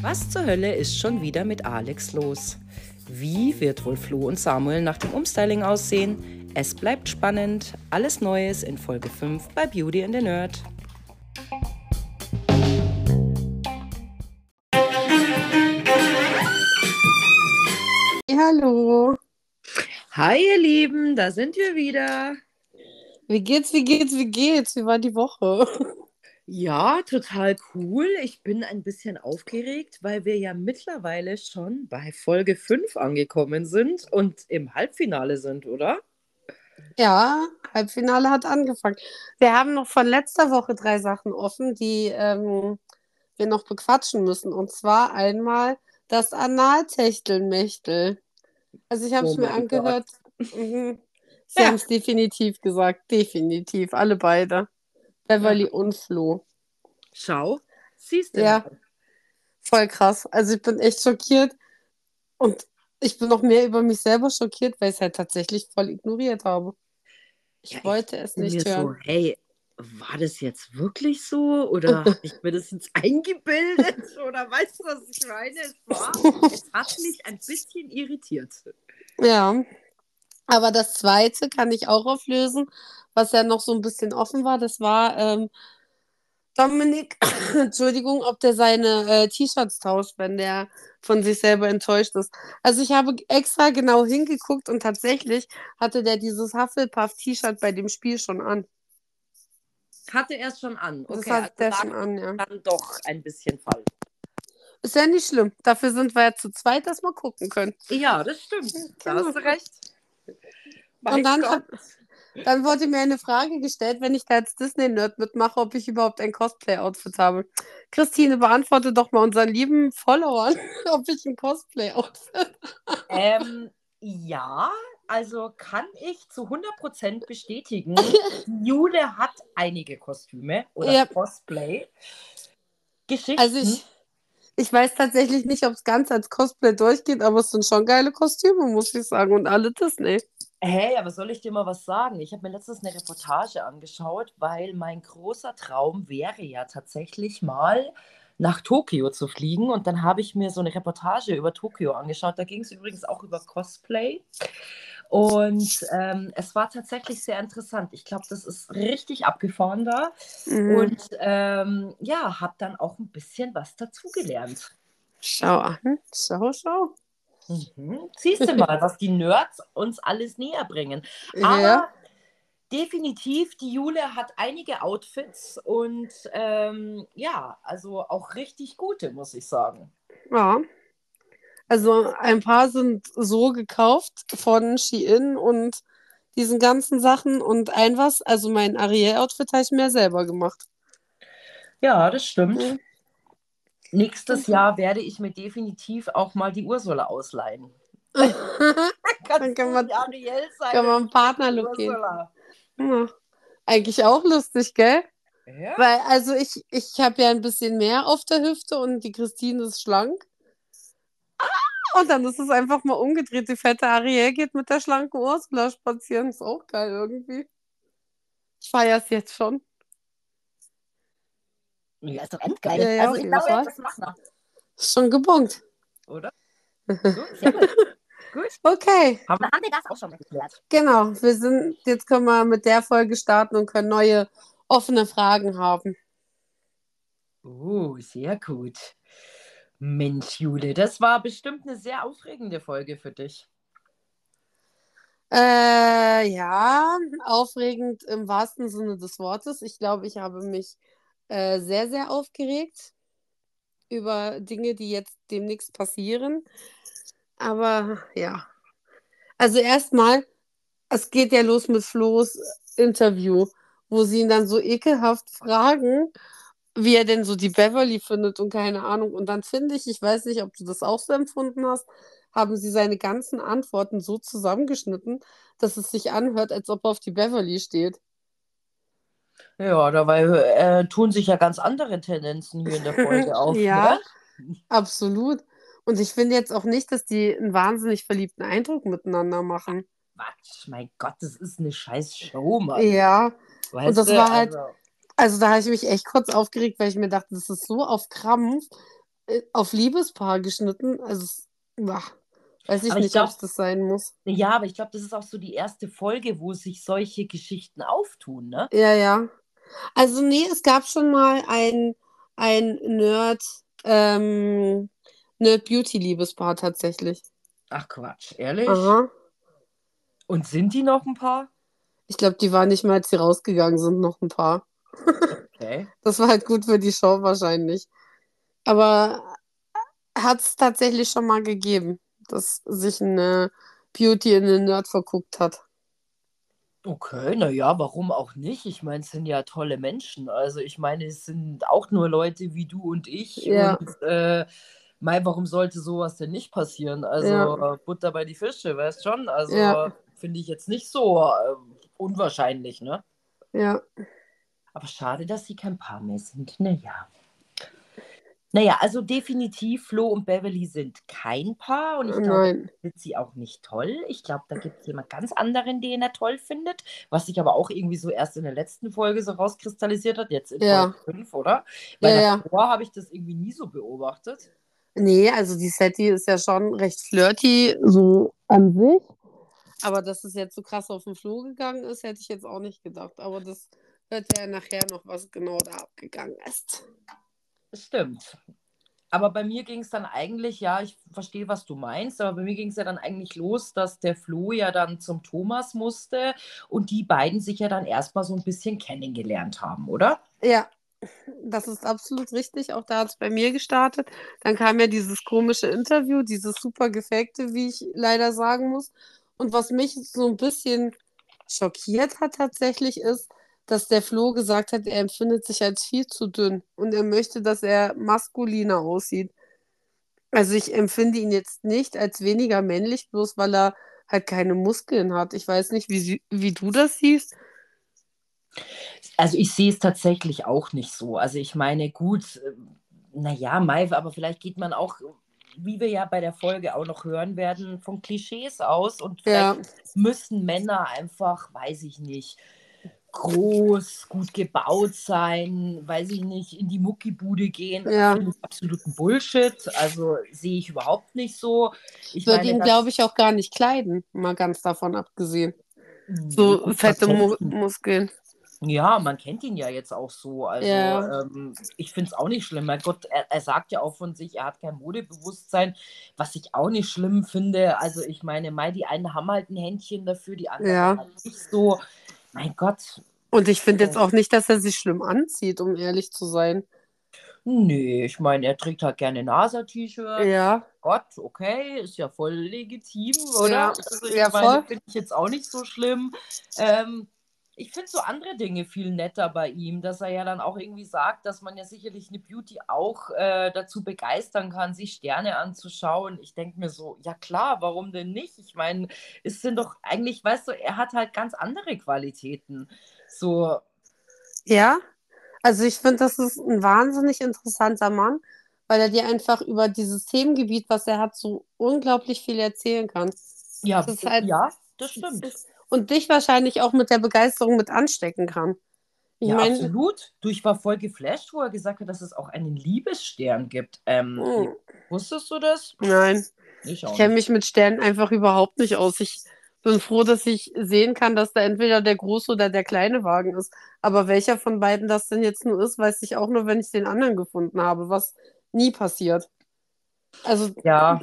Was zur Hölle ist schon wieder mit Alex los? Wie wird wohl Flo und Samuel nach dem Umstyling aussehen? Es bleibt spannend. Alles Neues in Folge 5 bei Beauty and the Nerd. Hallo. Hi ihr Lieben, da sind wir wieder. Wie geht's, wie geht's, wie geht's? Wie war die Woche? Ja, total cool. Ich bin ein bisschen aufgeregt, weil wir ja mittlerweile schon bei Folge 5 angekommen sind und im Halbfinale sind, oder? Ja, Halbfinale hat angefangen. Wir haben noch von letzter Woche drei Sachen offen, die ähm, wir noch bequatschen müssen. Und zwar einmal das Analtechtelmechtel. Also ich habe es Oh mir angehört. Mhm. Sie Ja. haben es definitiv gesagt. Definitiv. Alle beide. Beverly und Flo. Schau, siehst du. Ja. mal. Voll krass. Also ich bin echt schockiert. Und ich bin noch mehr über mich selber schockiert, weil ich es halt tatsächlich voll ignoriert habe. Ich Ja, ich wollte es bin nicht hören. so, hey, war das jetzt wirklich so? Oder habe ich mir das jetzt eingebildet? Oder weißt du, was ich meine? Es, war, es hat mich ein bisschen irritiert. Ja. Aber das zweite kann ich auch auflösen, was ja noch so ein bisschen offen war. Das war ähm, Dominik, Entschuldigung, ob der seine äh, T-Shirts tauscht, wenn der von sich selber enttäuscht ist. Also ich habe extra genau hingeguckt und tatsächlich hatte der dieses Hufflepuff-T-Shirt bei dem Spiel schon an. Hatte er es schon an. Das Okay, hat also der schon an, ja. dann doch ein bisschen falsch. Ist ja nicht schlimm. Dafür sind wir ja zu zweit, dass wir gucken können. Ja, das stimmt. Da Genau. hast du recht. Und dann, hab, dann wurde mir eine Frage gestellt, wenn ich da als Disney-Nerd mitmache, ob ich überhaupt ein Cosplay-Outfit habe. Christine, beantworte doch mal unseren lieben Followern, ob ich ein Cosplay-Outfit Ähm, ja, also kann ich zu 100% bestätigen, Jule hat einige Kostüme oder Ja. Cosplay. Geschichten. Also ich, ich weiß tatsächlich nicht, ob es ganz als Cosplay durchgeht, aber es sind schon geile Kostüme, muss ich sagen. Und alle Disney. Hey, aber soll ich dir mal was sagen? Ich habe mir letztens eine Reportage angeschaut, weil mein großer Traum wäre ja tatsächlich mal nach Tokio zu fliegen. Und dann habe ich mir so eine Reportage über Tokio angeschaut. Da ging es übrigens auch über Cosplay. Und ähm, es war tatsächlich sehr interessant. Ich glaube, das ist richtig abgefahren da. Mhm. Und ähm, ja, habe dann auch ein bisschen was dazugelernt. Schau an. Schau, schau. Mhm. Siehst du mal, was die Nerds uns alles näher bringen. Aber Ja. definitiv, die Jule hat einige Outfits und ähm, ja, also auch richtig gute, muss ich sagen. Ja. Also ein paar sind so gekauft von Shein und diesen ganzen Sachen und ein was, also mein Ariel-Outfit habe ich mir selber gemacht. Ja, das stimmt. Mhm. Nächstes. Jahr werde ich mir definitiv auch mal die Ursula ausleihen. Dann kann man- die Ariel sein? kann man einen Partnerlook. Ursula. Ja. Eigentlich auch lustig, gell? Ja? Weil, also ich, ich habe ja ein bisschen mehr auf der Hüfte und die Christine ist schlank. Und dann ist es einfach mal umgedreht. Die fette Ariel geht mit der schlanken Ursula spazieren. Ist auch geil irgendwie. Ich feiere es jetzt schon. Ja, ist doch endgeil. Ja, ja, also ich glaube, das machen wir, Ist schon gebunkt. oder? Gut, sehr gut. gut. Okay, Haben wir haben wir das auch schon mal geklärt. genau. Wir sind, jetzt können wir mit der Folge starten und können neue offene Fragen haben. Oh, sehr gut. Mensch, Jule, das war bestimmt eine sehr aufregende Folge für dich. Äh, ja, aufregend im wahrsten Sinne des Wortes. Ich glaube, ich habe mich äh, sehr, sehr aufgeregt über Dinge, die jetzt demnächst passieren. Aber ja. Also erstmal, es geht ja los mit Flo's Interview, wo sie ihn dann so ekelhaft fragen, wie er denn so die Beverly findet und keine Ahnung. Und dann finde ich, ich weiß nicht, ob du das auch so empfunden hast, haben sie seine ganzen Antworten so zusammengeschnitten, dass es sich anhört, als ob er auf die Beverly steht. Ja, dabei äh, tun sich ja ganz andere Tendenzen hier in der Folge auf. Ja. Ne? Absolut. Und ich finde jetzt auch nicht, dass die einen wahnsinnig verliebten Eindruck miteinander machen. Quatsch, mein Gott, das ist eine scheiß Show, Mann. Ja, Weißt und das du? war halt- Also, Also da habe ich mich echt kurz aufgeregt, weil ich mir dachte, das ist so auf Krampf, äh, auf Liebespaar geschnitten. Also, boah, weiß ich Aber ich nicht, ob es das sein muss. Ja, aber ich glaube, das ist auch so die erste Folge, wo sich solche Geschichten auftun, ne? Ja, ja. Also nee, es gab schon mal ein, ein Nerd, ähm, Nerd-Beauty-Liebespaar tatsächlich. Ach Quatsch, ehrlich? Aha. Und sind die noch ein paar? Ich glaube, die waren nicht mal, als sie rausgegangen sind, noch ein paar. Okay. Das war halt gut für die Show wahrscheinlich. Aber hat es tatsächlich schon mal gegeben, dass sich eine Beauty in einen Nerd verguckt hat. Okay, naja, warum auch nicht? Ich meine, es sind ja tolle Menschen. Also ich meine, es sind auch nur Leute wie du und ich. Ja. Und äh, mei, warum sollte sowas denn nicht passieren? Also Ja. Butter bei die Fische, weißt schon? Also Ja. finde ich jetzt nicht so äh, unwahrscheinlich, ne? Ja. Aber schade, dass sie kein Paar mehr sind. Naja. Naja, also definitiv, Flo und Beverly sind kein Paar und ich glaube, findet sie auch nicht toll. Ich glaube, da gibt es jemand ganz anderen, den er toll findet, was sich aber auch irgendwie so erst in der letzten Folge so rauskristallisiert hat, jetzt in Ja. Folge 5, oder? Weil Ja, ja. davor habe ich das irgendwie nie so beobachtet. Nee, also die Setty ist ja schon recht flirty, so an sich. Aber dass es jetzt so krass auf den Floh gegangen ist, hätte ich jetzt auch nicht gedacht. Aber das hört ja nachher noch, was genau da abgegangen ist. Stimmt. Aber bei mir ging es dann eigentlich, ja, ich verstehe, was du meinst, aber bei mir ging es ja dann eigentlich los, dass der Flo ja dann zum Thomas musste und die beiden sich ja dann erstmal so ein bisschen kennengelernt haben, oder? Ja, das ist absolut richtig. Auch da hat es bei mir gestartet. Dann kam ja dieses komische Interview, dieses super gefakte, wie ich leider sagen muss. Und was mich so ein bisschen schockiert hat tatsächlich ist, dass der Flo gesagt hat, er empfindet sich als viel zu dünn und er möchte, dass er maskuliner aussieht. Also ich empfinde ihn jetzt nicht als weniger männlich, bloß weil er halt keine Muskeln hat. Ich weiß nicht, wie, wie du das siehst. Also ich sehe es tatsächlich auch nicht so. Also ich meine, gut, naja, Mai, aber vielleicht geht man auch, wie wir ja bei der Folge auch noch hören werden, von Klischees aus und Ja, vielleicht müssen Männer einfach, weiß ich nicht, groß, gut gebaut sein, weiß ich nicht, in die Muckibude gehen. Ja. Finde ich absoluten Bullshit. Also sehe ich überhaupt nicht so. Ich würde ihn, glaube ich, auch gar nicht kleiden, mal ganz davon abgesehen. Nee, So fette Mu. Muskeln. Ja, man kennt ihn ja jetzt auch so. Also Ja. ähm, ich finde es auch nicht schlimm. Mein Gott, er, er sagt ja auch von sich, er hat kein Modebewusstsein, was ich auch nicht schlimm finde. Also ich meine, Mai, die einen haben halt ein Händchen dafür, die anderen Ja. halt nicht so. Mein Gott, Und ich finde jetzt auch nicht, dass er sich schlimm anzieht, um ehrlich zu sein. nee, ich meine, er trägt halt gerne NASA-T-Shirt. Ja, Gott, okay, ist ja voll legitim, oder? Ja, Also ich ja, meine, voll. finde ich jetzt auch nicht so schlimm. Ähm, ich finde so andere Dinge viel netter bei ihm, dass er ja dann auch irgendwie sagt, dass man ja sicherlich eine Beauty auch äh, dazu begeistern kann, sich Sterne anzuschauen. Ich denke mir so, ja klar, warum denn nicht? Ich meine, es sind doch eigentlich, weißt du, er hat halt ganz andere Qualitäten. So, ja. Also ich finde, das ist ein wahnsinnig interessanter Mann, weil er dir einfach über dieses Themengebiet, was er hat, so unglaublich viel erzählen kann. ja, Das ist halt- ja, das stimmt. Und dich wahrscheinlich auch mit der Begeisterung mit anstecken kann. Ich ja, meine, absolut. Du, ich war voll geflasht, wo er gesagt hat, dass es auch einen Liebesstern gibt. Ähm, Mm. Wusstest du das? nein. Ich Ich kenne mich mit Sternen einfach überhaupt nicht aus. Ich bin froh, dass ich sehen kann, dass da entweder der große oder der kleine Wagen ist. Aber welcher von beiden das denn jetzt nur ist, weiß ich auch nur, wenn ich den anderen gefunden habe, was nie passiert. Also, Ja,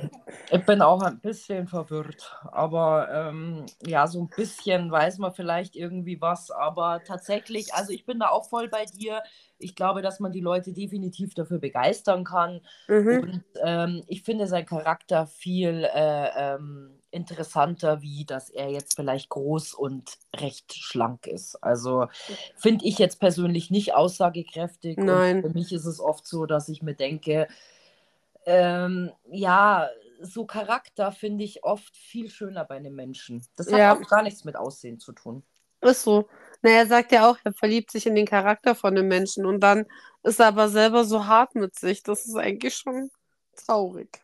ich bin auch ein bisschen verwirrt. Aber ähm, ja, so ein bisschen weiß man vielleicht irgendwie was. Aber tatsächlich, also ich bin da auch voll bei dir. Ich glaube, dass man die Leute definitiv dafür begeistern kann. mhm. Und ähm, ich finde seinen Charakter viel äh, ähm, interessanter, wie dass er jetzt vielleicht groß und recht schlank ist. Also finde ich jetzt persönlich nicht aussagekräftig. Nein. Und für mich ist es oft so, dass ich mir denke, ähm, ja, so Charakter finde ich oft viel schöner bei einem Menschen. Das hat Ja. auch gar nichts mit Aussehen zu tun. Ist so. Na, er sagt ja auch, er verliebt sich in den Charakter von dem Menschen und dann ist er aber selber so hart mit sich. Das ist eigentlich schon traurig.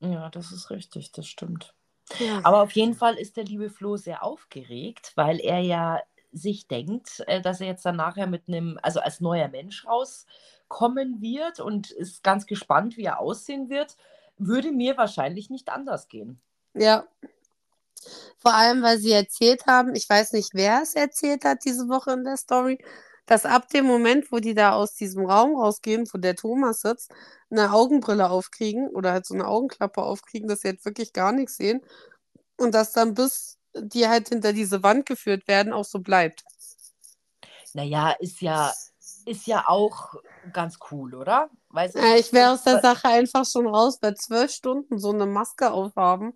Ja, das ist richtig, das stimmt. Ja. Aber auf jeden Fall ist der liebe Flo sehr aufgeregt, weil er ja sich denkt, äh, dass er jetzt dann nachher mit einem, also als neuer Mensch rauskommen wird und ist ganz gespannt, wie er aussehen wird, würde mir wahrscheinlich nicht anders gehen. Ja. Vor allem, weil sie erzählt haben, ich weiß nicht, wer es erzählt hat diese Woche in der Story, dass ab dem Moment, wo die da aus diesem Raum rausgehen, wo der Thomas sitzt, eine Augenbrille aufkriegen oder halt so eine Augenklappe aufkriegen, dass sie halt wirklich gar nichts sehen und dass dann bis die halt hinter diese Wand geführt werden, auch so bleibt. Naja, ist ja, ist ja auch ganz cool, oder? Weißt du, äh, ich wäre aus der Sache einfach schon raus, bei zwölf Stunden so eine Maske aufhaben.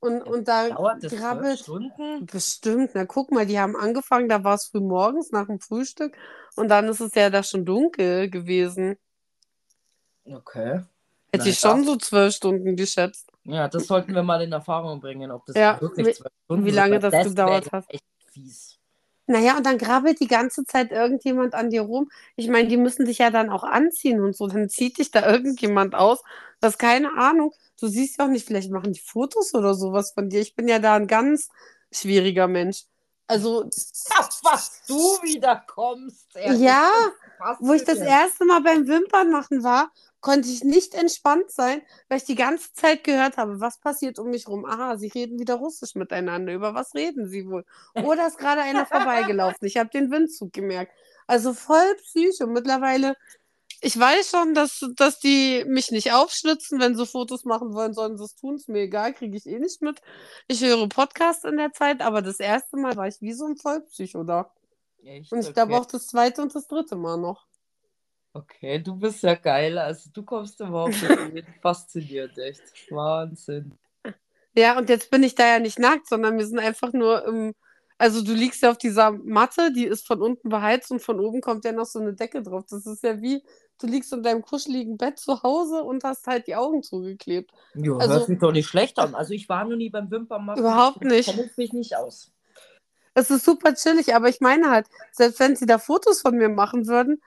Und, ja, und da grabbelt, Stunden? Bestimmt. Na, guck mal, die haben angefangen, da war es früh morgens nach dem Frühstück und dann ist es ja da schon dunkel gewesen. Okay. Hätte ich schon so zwölf Stunden geschätzt. Ja, das sollten wir mal in Erfahrung bringen, ob das ja, wirklich zwölf Stunden Wie lange das, das gedauert hat. Echt fies. Naja, und dann grabbelt die ganze Zeit irgendjemand an dir rum. Ich meine, die müssen dich ja dann auch anziehen und so. Dann zieht dich da irgendjemand aus. Das ist keine Ahnung. Du siehst ja auch nicht, vielleicht machen die Fotos oder sowas von dir. Ich bin ja da ein ganz schwieriger Mensch. Also. Das, was du wieder kommst. Ja, wo ich das erste Mal beim Wimpern machen war konnte ich nicht entspannt sein, weil ich die ganze Zeit gehört habe, was passiert um mich rum. Aha, sie reden wieder Russisch miteinander. Über was reden sie wohl? Oder ist gerade einer vorbeigelaufen? Ich habe den Windzug gemerkt. Also voll psycho. Mittlerweile, ich weiß schon, dass, dass die mich nicht aufschlitzen. Wenn sie Fotos machen wollen, sollen sie es tun. Ist mir egal, kriege ich eh nicht mit. Ich höre Podcasts in der Zeit, aber das erste Mal war ich wie so ein Vollpsycho da. Echt? Und ich glaube auch das zweite und das dritte Mal noch. Okay, du bist ja geil. Also du kommst überhaupt nicht fasziniert, echt. Wahnsinn. Ja, und jetzt bin ich da ja nicht nackt, sondern wir sind einfach nur im. Also du liegst ja auf dieser Matte, die ist von unten beheizt und von oben kommt ja noch so eine Decke drauf. Das ist ja wie, du liegst in deinem kuscheligen Bett zu Hause und hast halt die Augen zugeklebt. Ja, also, hört sich doch nicht schlecht an. Also ich war noch nie beim Wimpernmachen. Überhaupt nicht. Kenne mich nicht aus. Es ist super chillig, aber ich meine halt, selbst wenn sie da Fotos von mir machen würden,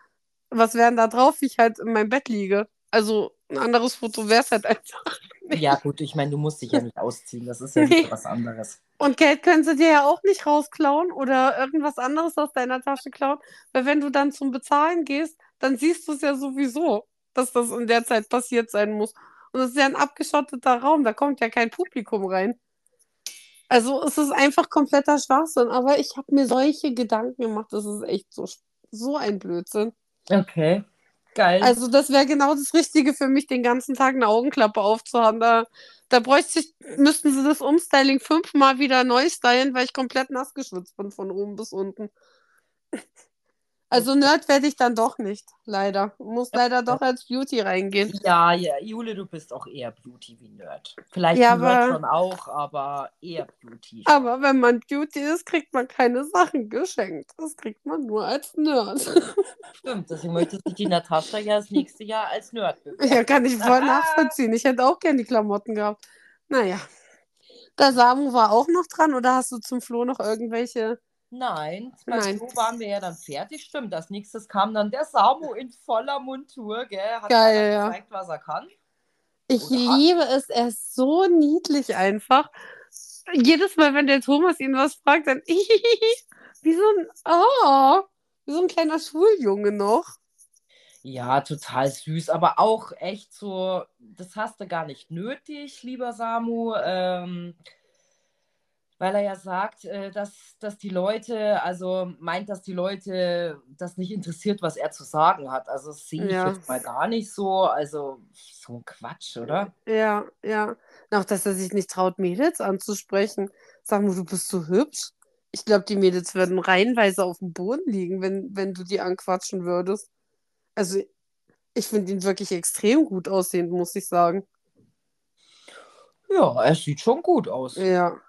was wären da drauf, wie ich halt in meinem Bett liege? Also ein anderes Foto wäre es halt einfach. Nicht. Ja, gut, ich meine, du musst dich ja nicht ausziehen. Das ist ja nee. was anderes. Und Geld können sie dir ja auch nicht rausklauen oder irgendwas anderes aus deiner Tasche klauen. Weil wenn du dann zum Bezahlen gehst, dann siehst du es ja sowieso, dass das in der Zeit passiert sein muss. Und es ist ja ein abgeschotteter Raum, da kommt ja kein Publikum rein. Also es ist einfach kompletter Schwachsinn. Aber ich habe mir solche Gedanken gemacht, das ist echt so, so ein Blödsinn. Okay, geil. Also das wäre genau das Richtige für mich, den ganzen Tag eine Augenklappe aufzuhaben. Da, da bräuchte ich, müssten sie das Umstyling fünfmal wieder neu stylen, weil ich komplett nass geschwitzt bin von oben bis unten. Also Nerd werde ich dann doch nicht, leider. Muss leider doch als Beauty reingehen. Ja, ja, Jule, du bist auch eher Beauty wie Nerd. Vielleicht ja, Nerd aber, schon auch, aber eher Beauty. Aber wenn man Beauty ist, kriegt man keine Sachen geschenkt. Das kriegt man nur als Nerd. Stimmt, deswegen möchte sich die Natascha ja das nächste Jahr als Nerd bewerben. Ja, kann ich voll nachvollziehen. Ich hätte auch gerne die Klamotten gehabt. Naja. Der Samu war auch noch dran oder hast du zum Flo noch irgendwelche Nein, bei Nein. so waren wir ja dann fertig. Stimmt, als nächstes kam dann der Samu in voller Montur, gell? Hat Geil, ja. gezeigt, was er kann. Ich Oder liebe hat... es, er ist so niedlich einfach. Jedes Mal, wenn der Thomas ihn was fragt, dann wie so ein, oh, wie so ein kleiner Schuljunge noch. Ja, total süß, aber auch echt so, das hast du gar nicht nötig, lieber Samu. Ähm, weil er ja sagt, äh, dass, dass die Leute, also meint, dass die Leute das nicht interessiert, was er zu sagen hat. Also das sehe ich ja. jetzt mal gar nicht so. Also so ein Quatsch, oder? Ja, ja. Auch, dass er sich nicht traut, Mädels anzusprechen. Sag mal, du bist so hübsch. Ich glaube, die Mädels würden reihenweise auf dem Boden liegen, wenn, wenn du die anquatschen würdest. Also ich finde ihn wirklich extrem gut aussehend, muss ich sagen. Ja, er sieht schon gut aus. Ja.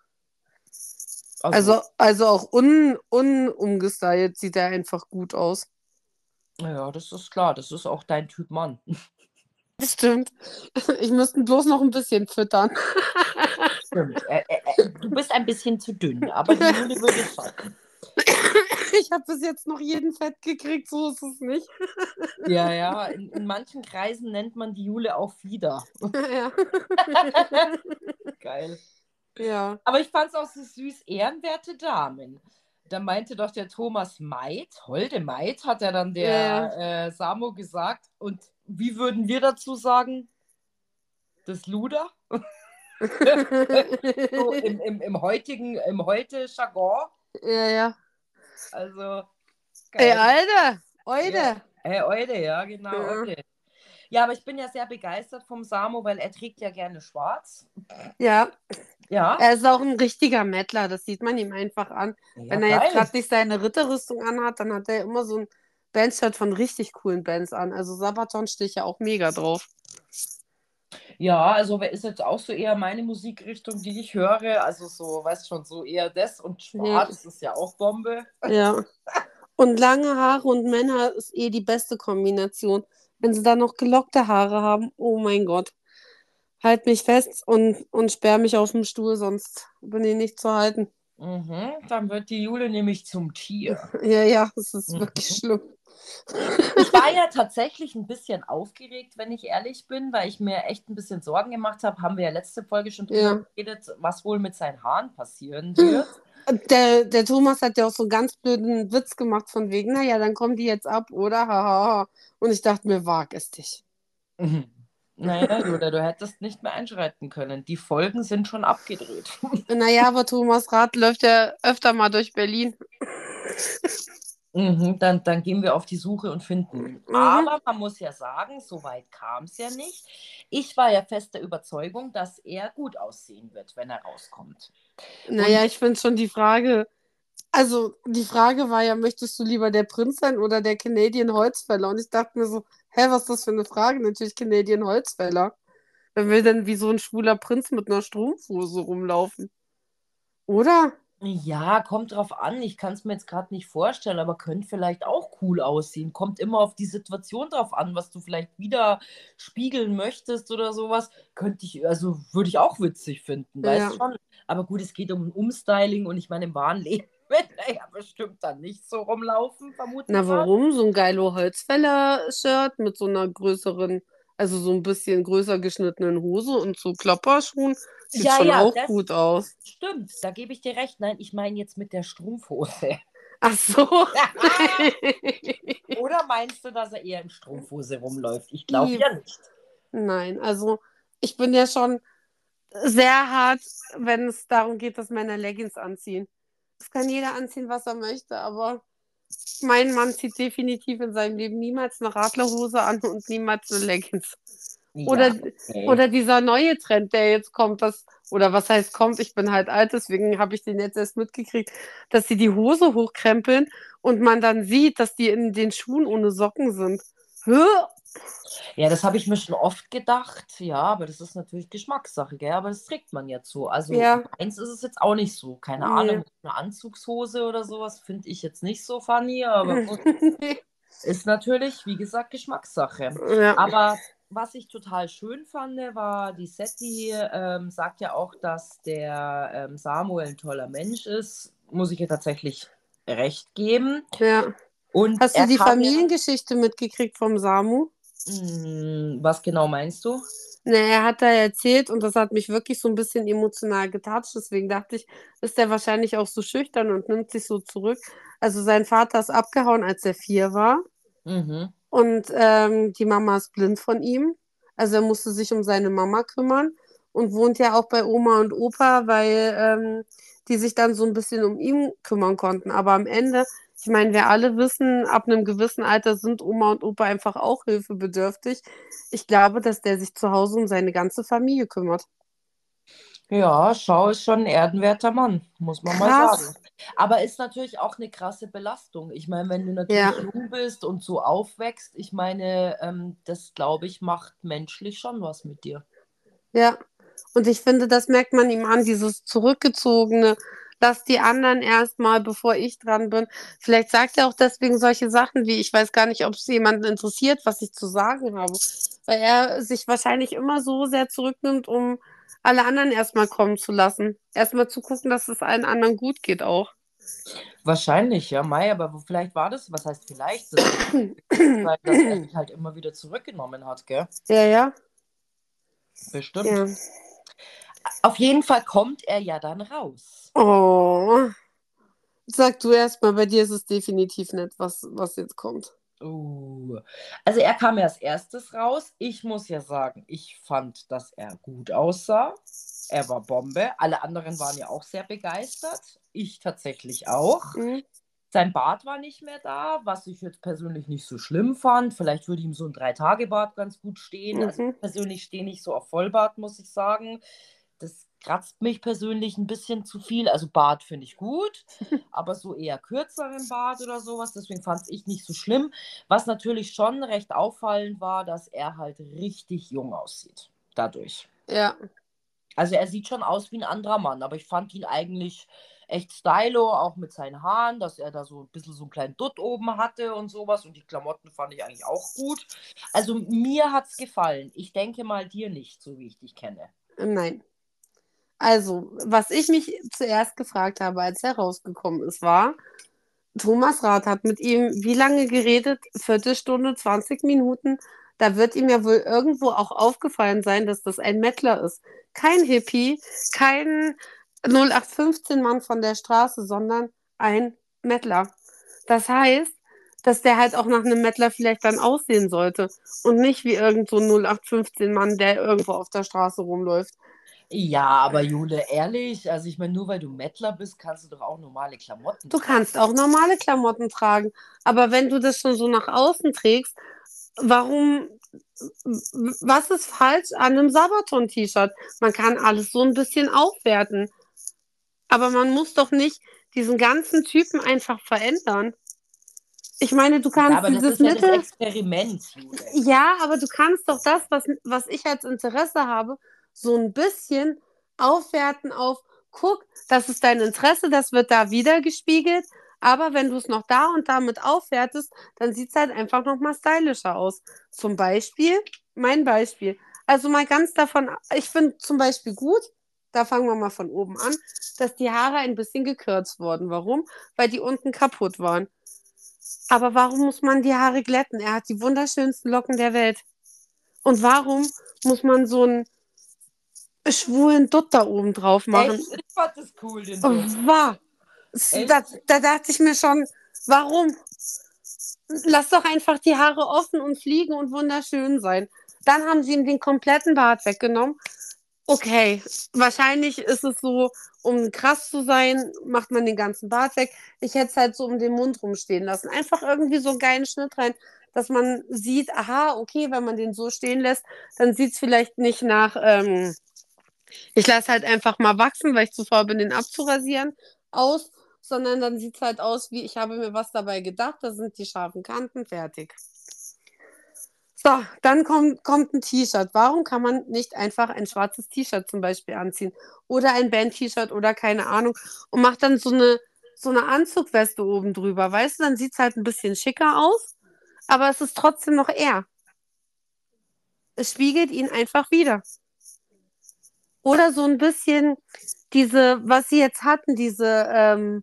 Also, also, also auch un, unumgestylt sieht er einfach gut aus. Ja, das ist klar. Das ist auch dein Typ Mann. Das stimmt. Ich müsste ihn bloß noch ein bisschen füttern. Stimmt. Äh, äh, äh, du bist ein bisschen zu dünn, aber die Jule würde es schaffen. Ich habe bis jetzt noch jeden Fett gekriegt, so ist es nicht. Ja, ja. In, in manchen Kreisen nennt man die Jule auch Fieder. Ja. Geil. Ja. Aber ich fand es auch so süß, ehrenwerte Damen. da meinte doch der Thomas Maid, Holde Maid, hat er dann der Ja, äh, Samo gesagt. Und wie würden wir dazu sagen? Das Luder? So im, im, im heutigen, im heute Jargon. ja, ja. Also. Ey, geil. Alter, heute. Ja. Hey, Eude, ja, genau. Ja. Eude. Ja, aber ich bin ja sehr begeistert vom Samo, weil er trägt ja gerne schwarz. Ja, Ja. er ist auch ein richtiger Mettler, das sieht man ihm einfach an. ja Wenn er jetzt geil. gerade nicht seine Ritterrüstung anhat, dann hat er immer so ein Bandshirt von richtig coolen Bands an. Also Sabaton stehe ich ja auch mega drauf. Ja, also wer ist jetzt auch so eher meine Musikrichtung, die ich höre. Also so, weißt schon, so eher das und schwarz ist ja auch Bombe. Ja. Und lange Haare und Männer ist eh die beste Kombination. Wenn sie dann noch gelockte Haare haben, oh mein Gott. Halt mich fest und, und sperr mich auf dem Stuhl, sonst bin ich nicht zu halten. Mhm, dann wird die Jule nämlich zum Tier. Ja, ja, es ist Mhm. wirklich schlimm. Ich war ja tatsächlich ein bisschen aufgeregt, wenn ich ehrlich bin, weil ich mir echt ein bisschen Sorgen gemacht habe. Haben wir ja letzte Folge schon drüber Ja. geredet, was wohl mit seinen Haaren passieren wird. Der, der Thomas hat ja auch so einen ganz blöden Witz gemacht von wegen, naja, dann kommen die jetzt ab, oder? Und ich dachte mir, wag es dich. Mhm. Naja, Jule, du hättest nicht mehr einschreiten können. Die Folgen sind schon abgedreht. Naja, aber Thomas Rath läuft ja öfter mal durch Berlin. Mhm, dann, dann gehen wir auf die Suche und finden ihn. Mhm. Aber man muss ja sagen, so weit kam es ja nicht. Ich war ja fest der Überzeugung, dass er gut aussehen wird, wenn er rauskommt. Naja, ich finde schon die Frage, also die Frage war ja, möchtest du lieber der Prinz sein oder der Canadian Holzfäller? Und ich dachte mir so, hä, was ist das für eine Frage? Natürlich Canadian Holzfäller. Wer will denn wie so ein schwuler Prinz mit einer Strumpfhose rumlaufen? Oder? Ja, kommt drauf an. Ich kann es mir jetzt gerade nicht vorstellen, aber könnte vielleicht auch cool aussehen. Kommt immer auf die Situation drauf an, was du vielleicht wieder spiegeln möchtest oder sowas. Könnte ich, also würde ich auch witzig finden, weißt Ja. schon. Aber gut, es geht um ein Umstyling und ich meine, im wahren Leben wird er ja bestimmt dann nicht so rumlaufen, vermutlich. Na, warum? So ein geilo Holzfäller-Shirt mit so einer größeren, also so ein bisschen größer geschnittenen Hose und so Klopperschuhen. Sieht Ja, schon ja, auch gut aus. Stimmt, da gebe ich dir recht. Nein, ich meine jetzt mit der Strumpfhose. Ach so. Oder meinst du, dass er eher in Strumpfhose rumläuft? Ich glaube ja nicht. Nein, also ich bin ja schon sehr hart, wenn es darum geht, dass Männer Leggings anziehen. Das kann jeder anziehen, was er möchte, aber mein Mann zieht definitiv in seinem Leben niemals eine Radlerhose an und niemals eine Leggings. Oder, Ja, okay. oder dieser neue Trend, der jetzt kommt, das, oder was heißt kommt, ich bin halt alt, deswegen habe ich den jetzt erst mitgekriegt, dass sie die Hose hochkrempeln und man dann sieht, dass die in den Schuhen ohne Socken sind. Hä? Ja, das habe ich mir schon oft gedacht. Ja, aber das ist natürlich Geschmackssache, gell? Aber das trägt man jetzt so. Also Ja. eins ist es jetzt auch nicht so. Keine Nee. Ahnung, eine Anzugshose oder sowas finde ich jetzt nicht so funny, aber gut, ist natürlich, wie gesagt, Geschmackssache. ja. Aber was ich total schön fand, war, die Setti ähm, sagt ja auch, dass der ähm, Samuel ein toller Mensch ist. Muss ich ihr tatsächlich recht geben. ja. Und Hast du er die kam mir- Familiengeschichte mitgekriegt vom Samu? Hm, was genau meinst du? Ne, er hat da erzählt und das hat mich wirklich so ein bisschen emotional getatscht. Deswegen dachte ich, ist er wahrscheinlich auch so schüchtern und nimmt sich so zurück. Also sein Vater ist abgehauen, als er vier war. Mhm. Und ähm, die Mama ist blind von ihm. Also er musste sich um seine Mama kümmern und wohnt ja auch bei Oma und Opa, weil ähm, die sich dann so ein bisschen um ihn kümmern konnten. Aber am Ende, ich meine, wir alle wissen, ab einem gewissen Alter sind Oma und Opa einfach auch hilfebedürftig. Ich glaube, dass der sich zu Hause um seine ganze Familie kümmert. Ja, Schau ist schon ein erdenwerter Mann, muss man mal Krass. sagen. Aber ist natürlich auch eine krasse Belastung. Ich meine, wenn du natürlich Ja. jung bist und so aufwächst, ich meine, ähm, das glaube ich, macht menschlich schon was mit dir. Ja, und ich finde, das merkt man ihm an, dieses zurückgezogene, lass die anderen erstmal, bevor ich dran bin. Vielleicht sagt er auch deswegen solche Sachen wie, ich weiß gar nicht, ob es jemanden interessiert, was ich zu sagen habe, weil er sich wahrscheinlich immer so sehr zurücknimmt, um alle anderen erstmal kommen zu lassen. Erstmal zu gucken, dass es allen anderen gut geht auch. Wahrscheinlich, ja, Mai, aber wo- vielleicht war das, was heißt vielleicht, das, weil, dass er sich halt immer wieder zurückgenommen hat, gell? Ja, ja, Bestimmt. ja. Auf jeden Fall kommt er ja dann raus. Oh. Sag du erst mal, bei dir ist es definitiv nicht, was, was jetzt kommt. Uh. Also er kam ja als erstes raus. Ich muss ja sagen, ich fand, dass er gut aussah. Er war Bombe. Alle anderen waren ja auch sehr begeistert. Ich tatsächlich auch. Mhm. Sein Bart war nicht mehr da, was ich jetzt persönlich nicht so schlimm fand. Vielleicht würde ihm so ein Drei-Tage-Bart ganz gut stehen. Also Mhm. ich persönlich stehe nicht so auf Vollbart, muss ich sagen. Das kratzt mich persönlich ein bisschen zu viel. Also Bart finde ich gut, aber so eher kürzeren Bart oder sowas. Deswegen fand ich nicht so schlimm. Was natürlich schon recht auffallend war, dass er halt richtig jung aussieht. Dadurch. Ja. Also er sieht schon aus wie ein anderer Mann, aber ich fand ihn eigentlich echt stylo, auch mit seinen Haaren, dass er da so ein bisschen so einen kleinen Dutt oben hatte und sowas. Und die Klamotten fand ich eigentlich auch gut. Also mir hat es gefallen. Ich denke mal dir nicht, so wie ich dich kenne. Nein. Also, was ich mich zuerst gefragt habe, als er rausgekommen ist, war, Thomas Rath hat mit ihm wie lange geredet? Viertelstunde, 20 Minuten. Da wird ihm ja wohl irgendwo auch aufgefallen sein, dass das ein Mettler ist. Kein Hippie, kein 0815-Mann von der Straße, sondern ein Mettler. Das heißt, dass der halt auch nach einem Mettler vielleicht dann aussehen sollte und nicht wie irgend so ein 0815-Mann, der irgendwo auf der Straße rumläuft. Ja, aber Jule, ehrlich, also ich meine, nur weil du Mettler bist, kannst du doch auch normale Klamotten Du tragen. kannst auch normale Klamotten tragen, aber wenn du das schon so nach außen trägst, warum, was ist falsch an einem Sabaton-T-Shirt? Man kann alles so ein bisschen aufwerten, aber man muss doch nicht diesen ganzen Typen einfach verändern. Ich meine, du Ja, kannst aber das dieses ist ja Mittel. das Experiment, Jule. Ja, aber du kannst doch das, was, was ich als Interesse habe, so ein bisschen aufwerten auf, guck, das ist dein Interesse, das wird da wieder gespiegelt, aber wenn du es noch da und damit aufwertest, dann sieht es halt einfach nochmal stylischer aus. Zum Beispiel, mein Beispiel, also mal ganz davon, ich finde zum Beispiel gut, da fangen wir mal von oben an, dass die Haare ein bisschen gekürzt wurden. Warum? Weil die unten kaputt waren. Aber warum muss man die Haare glätten? Er hat die wunderschönsten Locken der Welt. Und warum muss man so einen schwulen Dutt da oben drauf machen? Echt? Ich fand das cool, den Oh, Dutt. Echt? Da, da dachte ich mir schon, warum? Lass doch einfach die Haare offen und fliegen und wunderschön sein. Dann haben sie ihm den kompletten Bart weggenommen. Okay, wahrscheinlich ist es so, um krass zu sein, macht man den ganzen Bart weg. Ich hätte es halt so um den Mund rumstehen lassen. Einfach irgendwie so einen geilen Schnitt rein, dass man sieht, aha, okay, wenn man den so stehen lässt, dann sieht es vielleicht nicht nach, ähm, ich lasse halt einfach mal wachsen, weil ich zu faul bin, den abzurasieren, aus, sondern dann sieht es halt aus, wie ich habe mir was dabei gedacht, da sind die scharfen Kanten fertig. So, dann kommt, kommt ein T-Shirt. Warum kann man nicht einfach ein schwarzes T-Shirt zum Beispiel anziehen? Oder ein Band-T-Shirt oder keine Ahnung und macht dann so eine, so eine Anzugweste oben drüber. Weißt du, dann sieht es halt ein bisschen schicker aus, aber es ist trotzdem noch er. Es spiegelt ihn einfach wieder. Oder so ein bisschen diese, was sie jetzt hatten, diese ähm,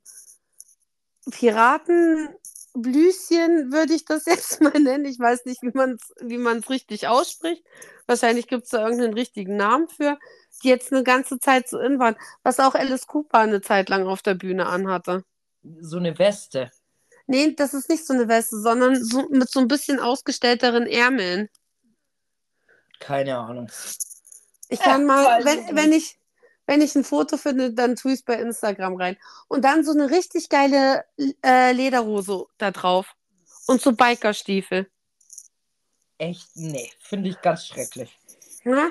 Piratenblüschen, würde ich das jetzt mal nennen. Ich weiß nicht, wie man es wie man's richtig ausspricht. Wahrscheinlich gibt es da irgendeinen richtigen Namen für, die jetzt eine ganze Zeit so in waren. Was auch Alice Cooper eine Zeit lang auf der Bühne anhatte. So eine Weste. Nee, das ist nicht so eine Weste, sondern so, mit so ein bisschen ausgestellteren Ärmeln. Keine Ahnung. Ich kann mal, wenn, ich wenn ich, wenn ich ein Foto finde, dann tue ich es bei Instagram rein. Und dann so eine richtig geile äh, Lederhose da drauf. Und so Bikerstiefel. Echt? Nee, finde ich ganz schrecklich. Ja?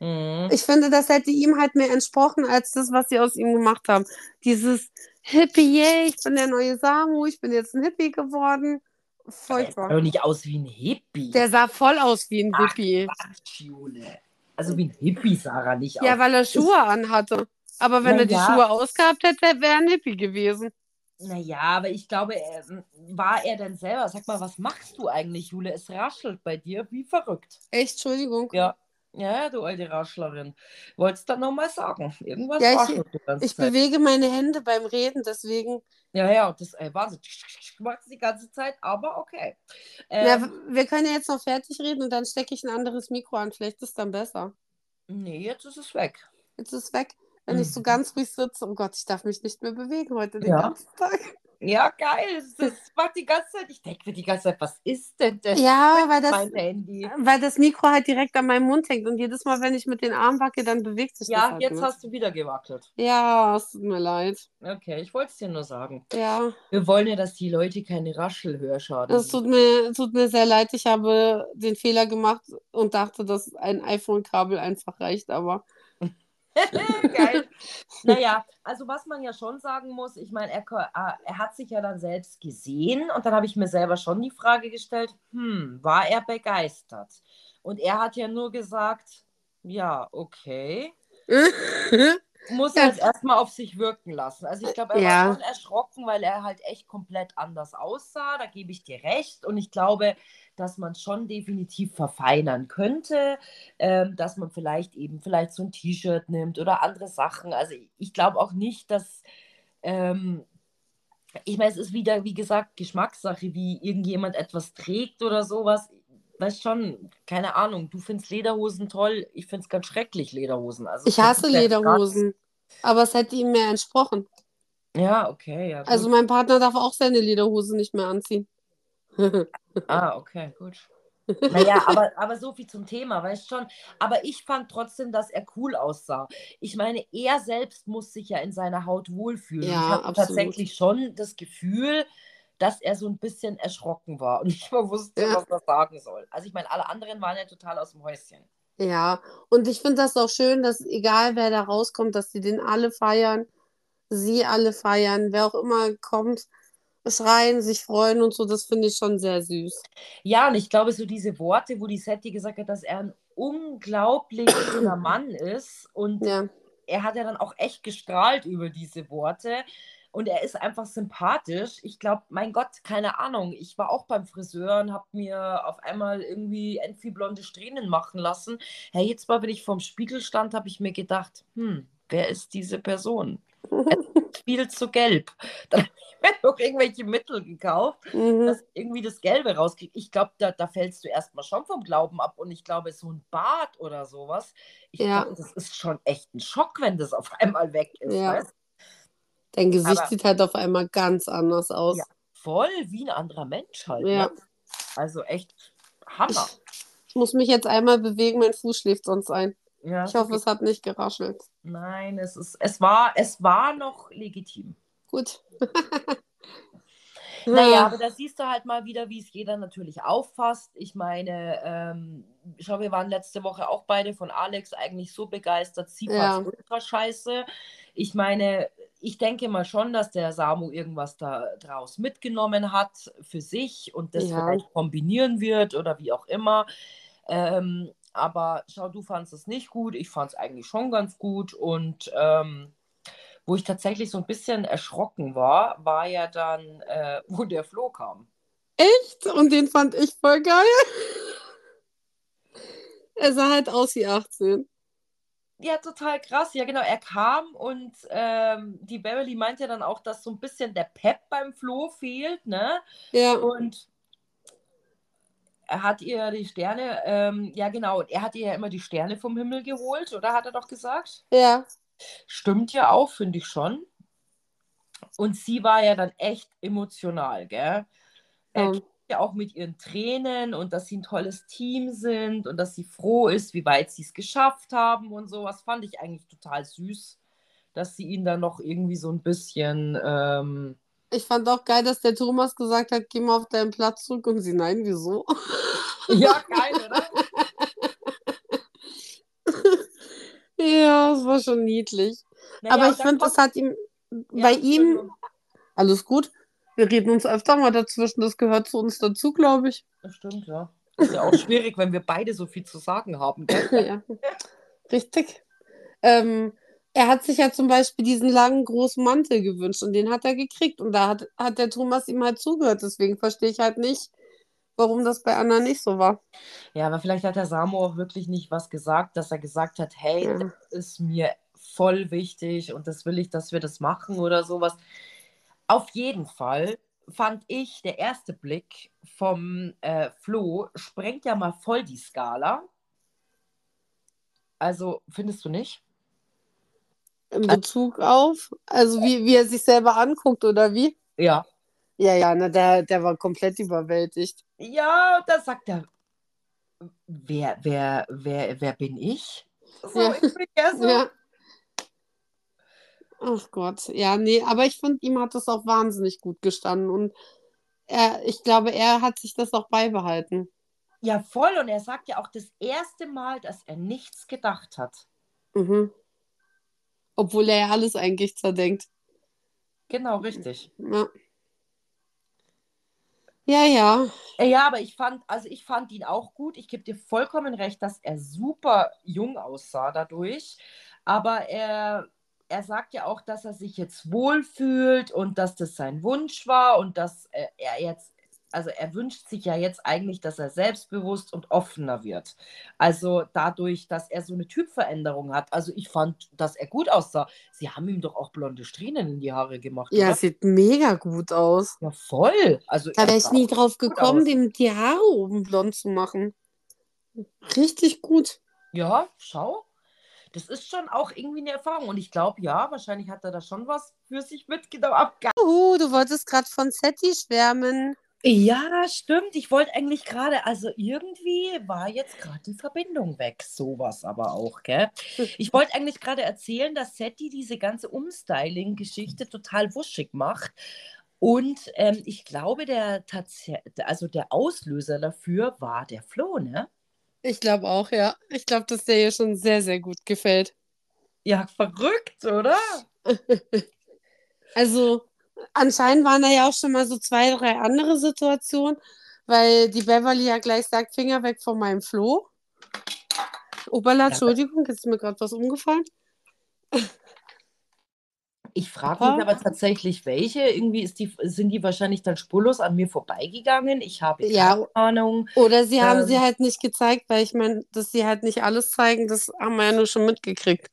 Mhm. Ich finde, das hätte ihm halt mehr entsprochen, als das, was sie aus ihm gemacht haben. Dieses Hippie, yay, ich bin der neue Samu, ich bin jetzt ein Hippie geworden. Der sah Furchtbar. doch nicht aus wie ein Hippie. Der sah voll aus wie ein Ach, Hippie. Quatsch, Jule. Also wie ein Hippie er nicht Ja, aus. weil er Schuhe anhatte. Aber wenn er die ja. Schuhe ausgehabt hätte, wäre er ein Hippie gewesen. Naja, aber ich glaube, er, war er denn selber? Sag mal, was machst du eigentlich, Jule? Es raschelt bei dir wie verrückt. Echt, Entschuldigung. Ja. Ja, du alte Raschlerin. Wolltest du nochmal sagen? Irgendwas Ja, ich- Ich bewege meine Hände beim Reden, deswegen. Ja, ja, das äh, Wahnsinn. Macht die ganze Zeit, aber okay. Ähm, w- wir können ja jetzt noch fertig reden und dann stecke ich ein anderes Mikro an. Vielleicht ist es dann besser. nee, jetzt ist es weg. Jetzt ist es weg. wenn ich so Mhm. ganz ruhig sitze. Oh Gott, ich darf mich nicht mehr bewegen heute den Ja. ganzen Tag. Ja, geil. Das, macht die ganze Zeit. Ich denke mir die ganze Zeit, was ist denn das? Ja, weil das, mein Handy. weil das Mikro halt direkt an meinem Mund hängt und jedes Mal, wenn ich mit den Armen wacke, dann bewegt sich das Ja, halt jetzt mit. hast du wieder gewackelt. Ja, es tut mir leid. Okay, ich wollte es dir nur sagen. Ja, Wir wollen ja, dass die Leute keine Raschelhörschaden es tut mir, tut mir sehr leid. Ich habe den Fehler gemacht und dachte, dass ein iPhone-Kabel einfach reicht, aber Geil. Naja, also was man ja schon sagen muss, ich meine, er, ah, er hat sich ja dann selbst gesehen und dann habe ich mir selber schon die Frage gestellt, hm, war er begeistert? Und er hat ja nur gesagt, ja, okay. Muss er jetzt erstmal auf sich wirken lassen. Also ich glaube, er Ja. war schon erschrocken, weil er halt echt komplett anders aussah. Da gebe ich dir recht. Und ich glaube, dass man schon definitiv verfeinern könnte, ähm, dass man vielleicht eben vielleicht so ein T-Shirt nimmt oder andere Sachen. Also ich glaube auch nicht, dass ähm, ich meine, es ist wieder, wie gesagt, Geschmackssache, wie irgendjemand etwas trägt oder sowas. Weißt schon, keine Ahnung, du findest Lederhosen toll, ich finde es ganz schrecklich, Lederhosen. Also ich hasse Lederhosen. Aber es hätte ihm mehr entsprochen. grad- Ja, okay, ja. Also mein Partner darf auch seine Lederhose nicht mehr anziehen. Ah, okay, gut. Naja, aber, aber so viel zum Thema, weißt schon. Aber ich fand trotzdem, dass er cool aussah. Ich meine, er selbst muss sich ja in seiner Haut wohlfühlen. Ja, ich hatte absolut. tatsächlich schon das Gefühl, dass er so ein bisschen erschrocken war und nicht mal wusste, Ja. was er sagen soll. Also ich meine, alle anderen waren ja total aus dem Häuschen. Ja, und ich finde das auch schön, dass egal wer da rauskommt, dass die den alle feiern, sie alle feiern, wer auch immer kommt, schreien, sich freuen und so, das finde ich schon sehr süß. Ja, und ich glaube, so diese Worte, wo die Setti gesagt hat, dass er ein unglaublich schöner Mann ist und Ja, er hat ja dann auch echt gestrahlt über diese Worte und er ist einfach sympathisch. Ich glaube, mein Gott, keine Ahnung. Ich war auch beim Friseur und habe mir auf einmal irgendwie entweder blonde Strähnen machen lassen. Hey, jetzt mal, wenn ich vorm Spiegel stand, habe ich mir gedacht, hm, wer ist diese Person? Viel zu gelb. Dann habe ich mir noch irgendwelche Mittel gekauft mhm. dass irgendwie das Gelbe rauskriegt. Ich glaube, da, da fällst du erstmal schon vom Glauben ab. Und ich glaube, so ein Bart oder sowas, ich Ja. glaube, das ist schon echt ein Schock, wenn das auf einmal weg ist. Ja. Weißt? Dein Gesicht Aber- sieht halt auf einmal ganz anders aus. Ja. Voll wie ein anderer Mensch halt. Ja. Ne? Also echt Hammer. Ich muss mich jetzt einmal bewegen, mein Fuß schläft sonst ein. Ja, Ich hoffe, es hat nicht geraschelt. Nein, es, ist, es, war, es war noch legitim. Gut. Naja, aber da siehst du halt mal wieder, wie es jeder natürlich auffasst. Ich meine, ähm, schau, wir waren letzte Woche auch beide von Alex eigentlich so begeistert. Sie Ja. ultra scheiße. Ich meine, ich denke mal schon, dass der Samu irgendwas da draus mitgenommen hat für sich und das Ja. vielleicht kombinieren wird oder wie auch immer. Ähm, aber schau, du fandest es nicht gut. Ich fand es eigentlich schon ganz gut und ähm, wo ich tatsächlich so ein bisschen erschrocken war, war ja dann, äh, wo der Flo kam. Echt? Und den fand ich voll geil. Er sah halt aus wie 18. Ja, total krass. Ja, genau. Er kam und ähm, die Beverly meinte dann auch, dass so ein bisschen der Pep beim Flo fehlt, ne? Ja, Und er hat ihr die Sterne, ähm, ja genau, er hat ihr ja immer die Sterne vom Himmel geholt, oder hat er doch gesagt? ja. Stimmt ja auch, finde ich schon. Und sie war ja dann echt emotional, gell? Ja. Äh, ja auch mit ihren Tränen und dass sie ein tolles Team sind und dass sie froh ist, wie weit sie es geschafft haben und sowas, fand ich eigentlich total süß, dass sie ihn dann noch irgendwie so ein bisschen, ähm, Ich fand auch geil, dass der Thomas gesagt hat, geh mal auf deinen Platz zurück und sie, nein, wieso? ja, geil, oder? Ja, es war schon niedlich. Naja, Aber ich finde, es hat ihm Ja, bei ihm alles gut. Wir reden uns öfter mal dazwischen, das gehört zu uns dazu, glaube ich. Das stimmt, ja. Ist ja auch schwierig, wenn wir beide so viel zu sagen haben, gell? ja, richtig. Ähm, er hat sich ja zum Beispiel diesen langen, großen Mantel gewünscht und den hat er gekriegt. Und da hat, hat der Thomas ihm halt zugehört. Deswegen verstehe ich halt nicht, warum das bei Anna nicht so war. Ja, aber vielleicht hat der Samu auch wirklich nicht was gesagt, dass er gesagt hat, hey, Ja. das ist mir voll wichtig und das will ich, dass wir das machen oder sowas. Auf jeden Fall fand ich, der erste Blick vom äh, Flo sprengt ja mal voll die Skala. Also, findest du nicht? In Bezug auf? Also wie, wie er sich selber anguckt oder wie? Ja. Ja, ja, na, der, der war komplett überwältigt. Ja, da sagt er, wer, wer, wer, wer bin ich? So, Ja. ich bin ja so. Ja. Ach Gott, ja, nee, aber ich finde, ihm hat das auch wahnsinnig gut gestanden und er, ich glaube, er hat sich das auch beibehalten. Ja, voll. Und er sagt ja auch das erste Mal, dass er nichts gedacht hat. Mhm. Obwohl er ja alles eigentlich zerdenkt. Genau, richtig. Ja. Ja, ja. Äh, Ja, aber ich fand, also ich fand ihn auch gut. Ich gebe dir vollkommen recht, dass er super jung aussah dadurch. Aber er, er sagt ja auch, dass er sich jetzt wohlfühlt und dass das sein Wunsch war und dass er, er jetzt, also er wünscht sich ja jetzt eigentlich, dass er selbstbewusst und offener wird. Also dadurch, dass er so eine Typveränderung hat. Also ich fand, dass er gut aussah. Sie haben ihm doch auch blonde Strähnen in die Haare gemacht, Ja, oder? sieht mega gut aus. Ja, voll. Also Da wäre ich nie drauf gekommen, dem die Haare oben blond zu machen. Richtig gut. Ja, schau. Das ist schon auch irgendwie eine Erfahrung. Und ich glaube, ja, wahrscheinlich hat er da schon was für sich mitgenommen. Abge Oh, du wolltest gerade von Setti schwärmen. Ja, stimmt. Ich wollte eigentlich gerade, also irgendwie war jetzt gerade die Verbindung weg. Sowas aber auch, gell? Ich wollte eigentlich gerade erzählen, dass Setti diese ganze Umstyling-Geschichte total wuschig macht. Und ähm, ich glaube, der, also der Auslöser dafür war der Flo, ne? Ich glaube auch, ja. Ich glaube, dass der ihr schon sehr, sehr gut gefällt. Ja, verrückt, oder? Also, anscheinend waren da ja auch schon mal so zwei, drei andere Situationen, weil die Beverly ja gleich sagt, Finger weg von meinem Floh. Oberla. Entschuldigung, jetzt ist mir gerade was umgefallen. Ich frage mich aber tatsächlich, welche. Irgendwie ist die, sind die wahrscheinlich dann spurlos an mir vorbeigegangen. Ich habe keine Ja. Ahnung. Oder sie haben Ähm. sie halt nicht gezeigt, weil ich meine, dass sie halt nicht alles zeigen, das haben wir ja nur schon mitgekriegt.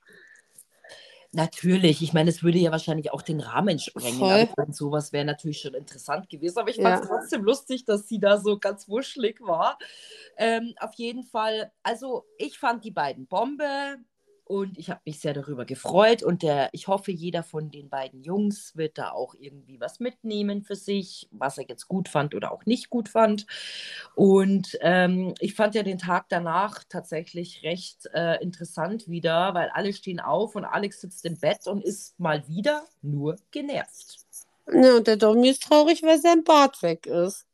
Natürlich, ich meine, es würde ja wahrscheinlich auch den Rahmen sprengen. Voll. Aber sowas wäre natürlich schon interessant gewesen. Aber ich Ja. fand es trotzdem lustig, dass sie da so ganz wuschelig war. Ähm, auf jeden Fall, also ich fand die beiden Bombe und ich habe mich sehr darüber gefreut. Und der, ich hoffe, jeder von den beiden Jungs wird da auch irgendwie was mitnehmen für sich, was er jetzt gut fand oder auch nicht gut fand. Und ähm, ich fand ja den Tag danach tatsächlich recht äh, interessant wieder, weil alle stehen auf und Alex sitzt im Bett und ist mal wieder nur genervt. Ja, und der Domi ist traurig, weil sein Bart weg ist.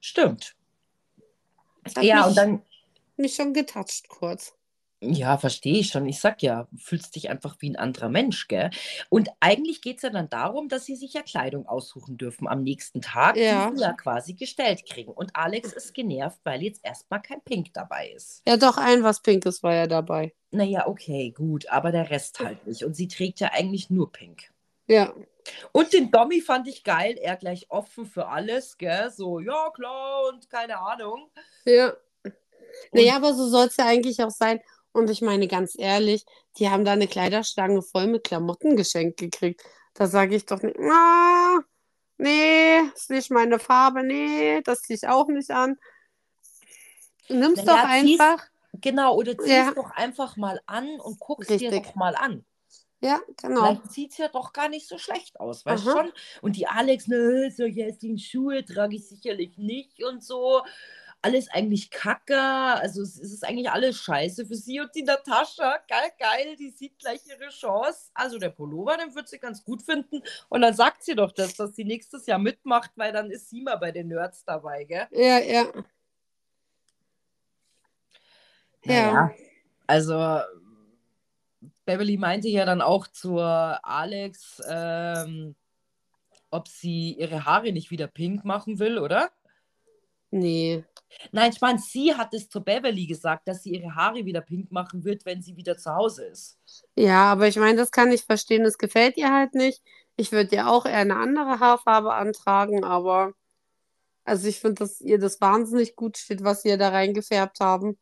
Stimmt. Ja, mich, und dann, mich schon getatscht kurz. Ja, verstehe ich schon. Ich sag ja, fühlst dich einfach wie ein anderer Mensch, gell? Und eigentlich geht es ja dann darum, dass sie sich ja Kleidung aussuchen dürfen am nächsten Tag, Ja. die sie ja quasi gestellt kriegen. Und Alex ist genervt, weil jetzt erstmal kein Pink dabei ist. Ja, doch, ein was Pinkes war ja dabei. Naja, okay, gut, aber der Rest halt nicht. Und sie trägt ja eigentlich nur Pink. Ja. Und den Dommy fand ich geil, er gleich offen für alles, gell? So, ja, klar, und keine Ahnung. Ja. Naja, aber so soll es ja eigentlich auch sein. Und ich meine, ganz ehrlich, die haben da eine Kleiderstange voll mit Klamotten geschenkt gekriegt. Da sage ich doch nicht, ah, nee, ist nicht meine Farbe, nee, das ziehe ich auch nicht an. Nimm's Naja, doch zieh's- einfach. genau, oder zieh Ja. doch einfach mal an und guck's dir Richtig. doch mal an. Ja, genau. Vielleicht sieht es ja doch gar nicht so schlecht aus, weißt du schon? Und die Alex, ne, solche hässlichen Schuhe trage ich sicherlich nicht und so. Alles eigentlich kacke, also es es ist eigentlich alles scheiße für sie und die Natascha, geil, geil, die sieht gleich ihre Chance. Also der Pullover, den wird sie ganz gut finden und dann sagt sie doch das, dass sie nächstes Jahr mitmacht, weil dann ist sie mal bei den Nerds dabei, gell? Ja, ja. Ja. Naja, also Beverly meinte ja dann auch zur Alex, ähm, ob sie ihre Haare nicht wieder pink machen will, oder? Nee. Nein, ich meine, sie hat es zur Beverly gesagt, dass sie ihre Haare wieder pink machen wird, wenn sie wieder zu Hause ist. Ja, aber ich meine, das kann ich verstehen, das gefällt ihr halt nicht. Ich würde ja auch eher eine andere Haarfarbe antragen, aber also ich finde, dass ihr das wahnsinnig gut steht, was ihr da reingefärbt haben.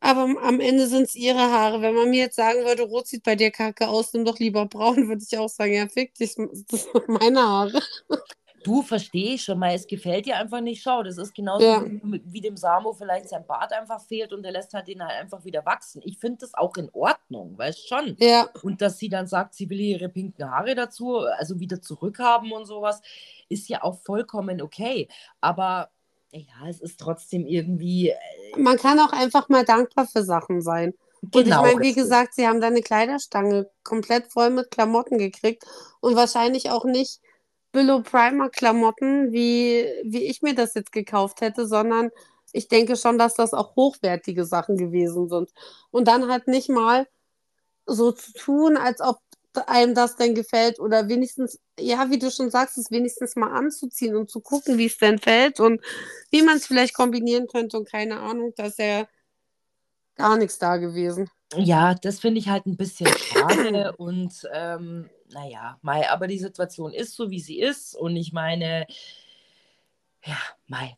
Aber am Ende sind es ihre Haare. Wenn man mir jetzt sagen würde, rot sieht bei dir kacke aus, nimm doch lieber braun, würde ich auch sagen, ja, fick dich, das sind meine Haare. Du verstehst schon mal, es gefällt dir einfach nicht. Schau, das ist genauso Ja. wie, dem Samo vielleicht sein Bart einfach fehlt und der lässt halt den halt einfach wieder wachsen. Ich finde das auch in Ordnung, weißt schon. Ja, Und dass sie dann sagt, sie will ihre pinken Haare dazu, also wieder zurückhaben und sowas, ist ja auch vollkommen okay. Aber ja, es ist trotzdem irgendwie. äh, man kann auch einfach mal dankbar für Sachen sein. Und ich Genau, meine, wie gesagt, sie haben da eine Kleiderstange komplett voll mit Klamotten gekriegt und wahrscheinlich auch nicht Billo Primer Klamotten, wie, wie ich mir das jetzt gekauft hätte, sondern ich denke schon, dass das auch hochwertige Sachen gewesen sind. Und dann halt nicht mal so zu tun, als ob einem das denn gefällt oder wenigstens, ja, wie du schon sagst, es wenigstens mal anzuziehen und zu gucken, wie es denn fällt und wie man es vielleicht kombinieren könnte und keine Ahnung, da ist ja gar nichts da gewesen. Ja, das finde ich halt ein bisschen schade und ähm, naja, Mai, aber die Situation ist so, wie sie ist und ich meine, ja, Mai,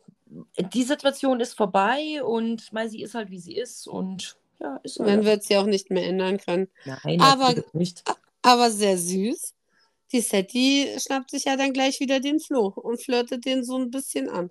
die Situation ist vorbei und Mai, sie ist halt, wie sie ist und ja, ist Man wird sie auch nicht mehr ändern können. Nein, Aber- nicht. Aber sehr süß. Die Setti schnappt sich ja dann gleich wieder den Flo und flirtet den so ein bisschen an.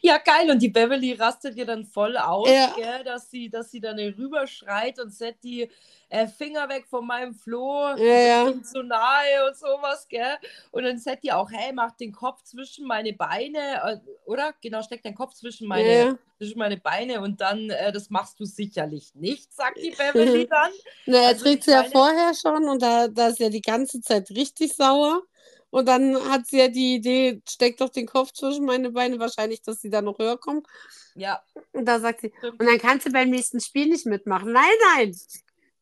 Ja, geil. Und die Beverly rastet ihr dann voll aus, Ja. gell, dass sie, dass sie dann rüber schreit und setzt die äh, Finger weg von meinem Flo, Ja, ja. zu nahe und sowas, gell? Und dann sagt die auch, hey, mach den Kopf zwischen meine Beine, äh, oder? Genau, steck den Kopf zwischen meine, Ja, zwischen meine Beine und dann, äh, das machst du sicherlich nicht, sagt die Beverly dann. Na, er Also trägt sie ja vorher schon und da, da ist ja die ganze Zeit richtig sauer. Und dann hat sie ja die Idee, steck doch den Kopf zwischen meine Beine, wahrscheinlich, dass sie da noch höher kommt. Ja, Und da sagt sie, und dann kannst du beim nächsten Spiel nicht mitmachen. Nein, nein,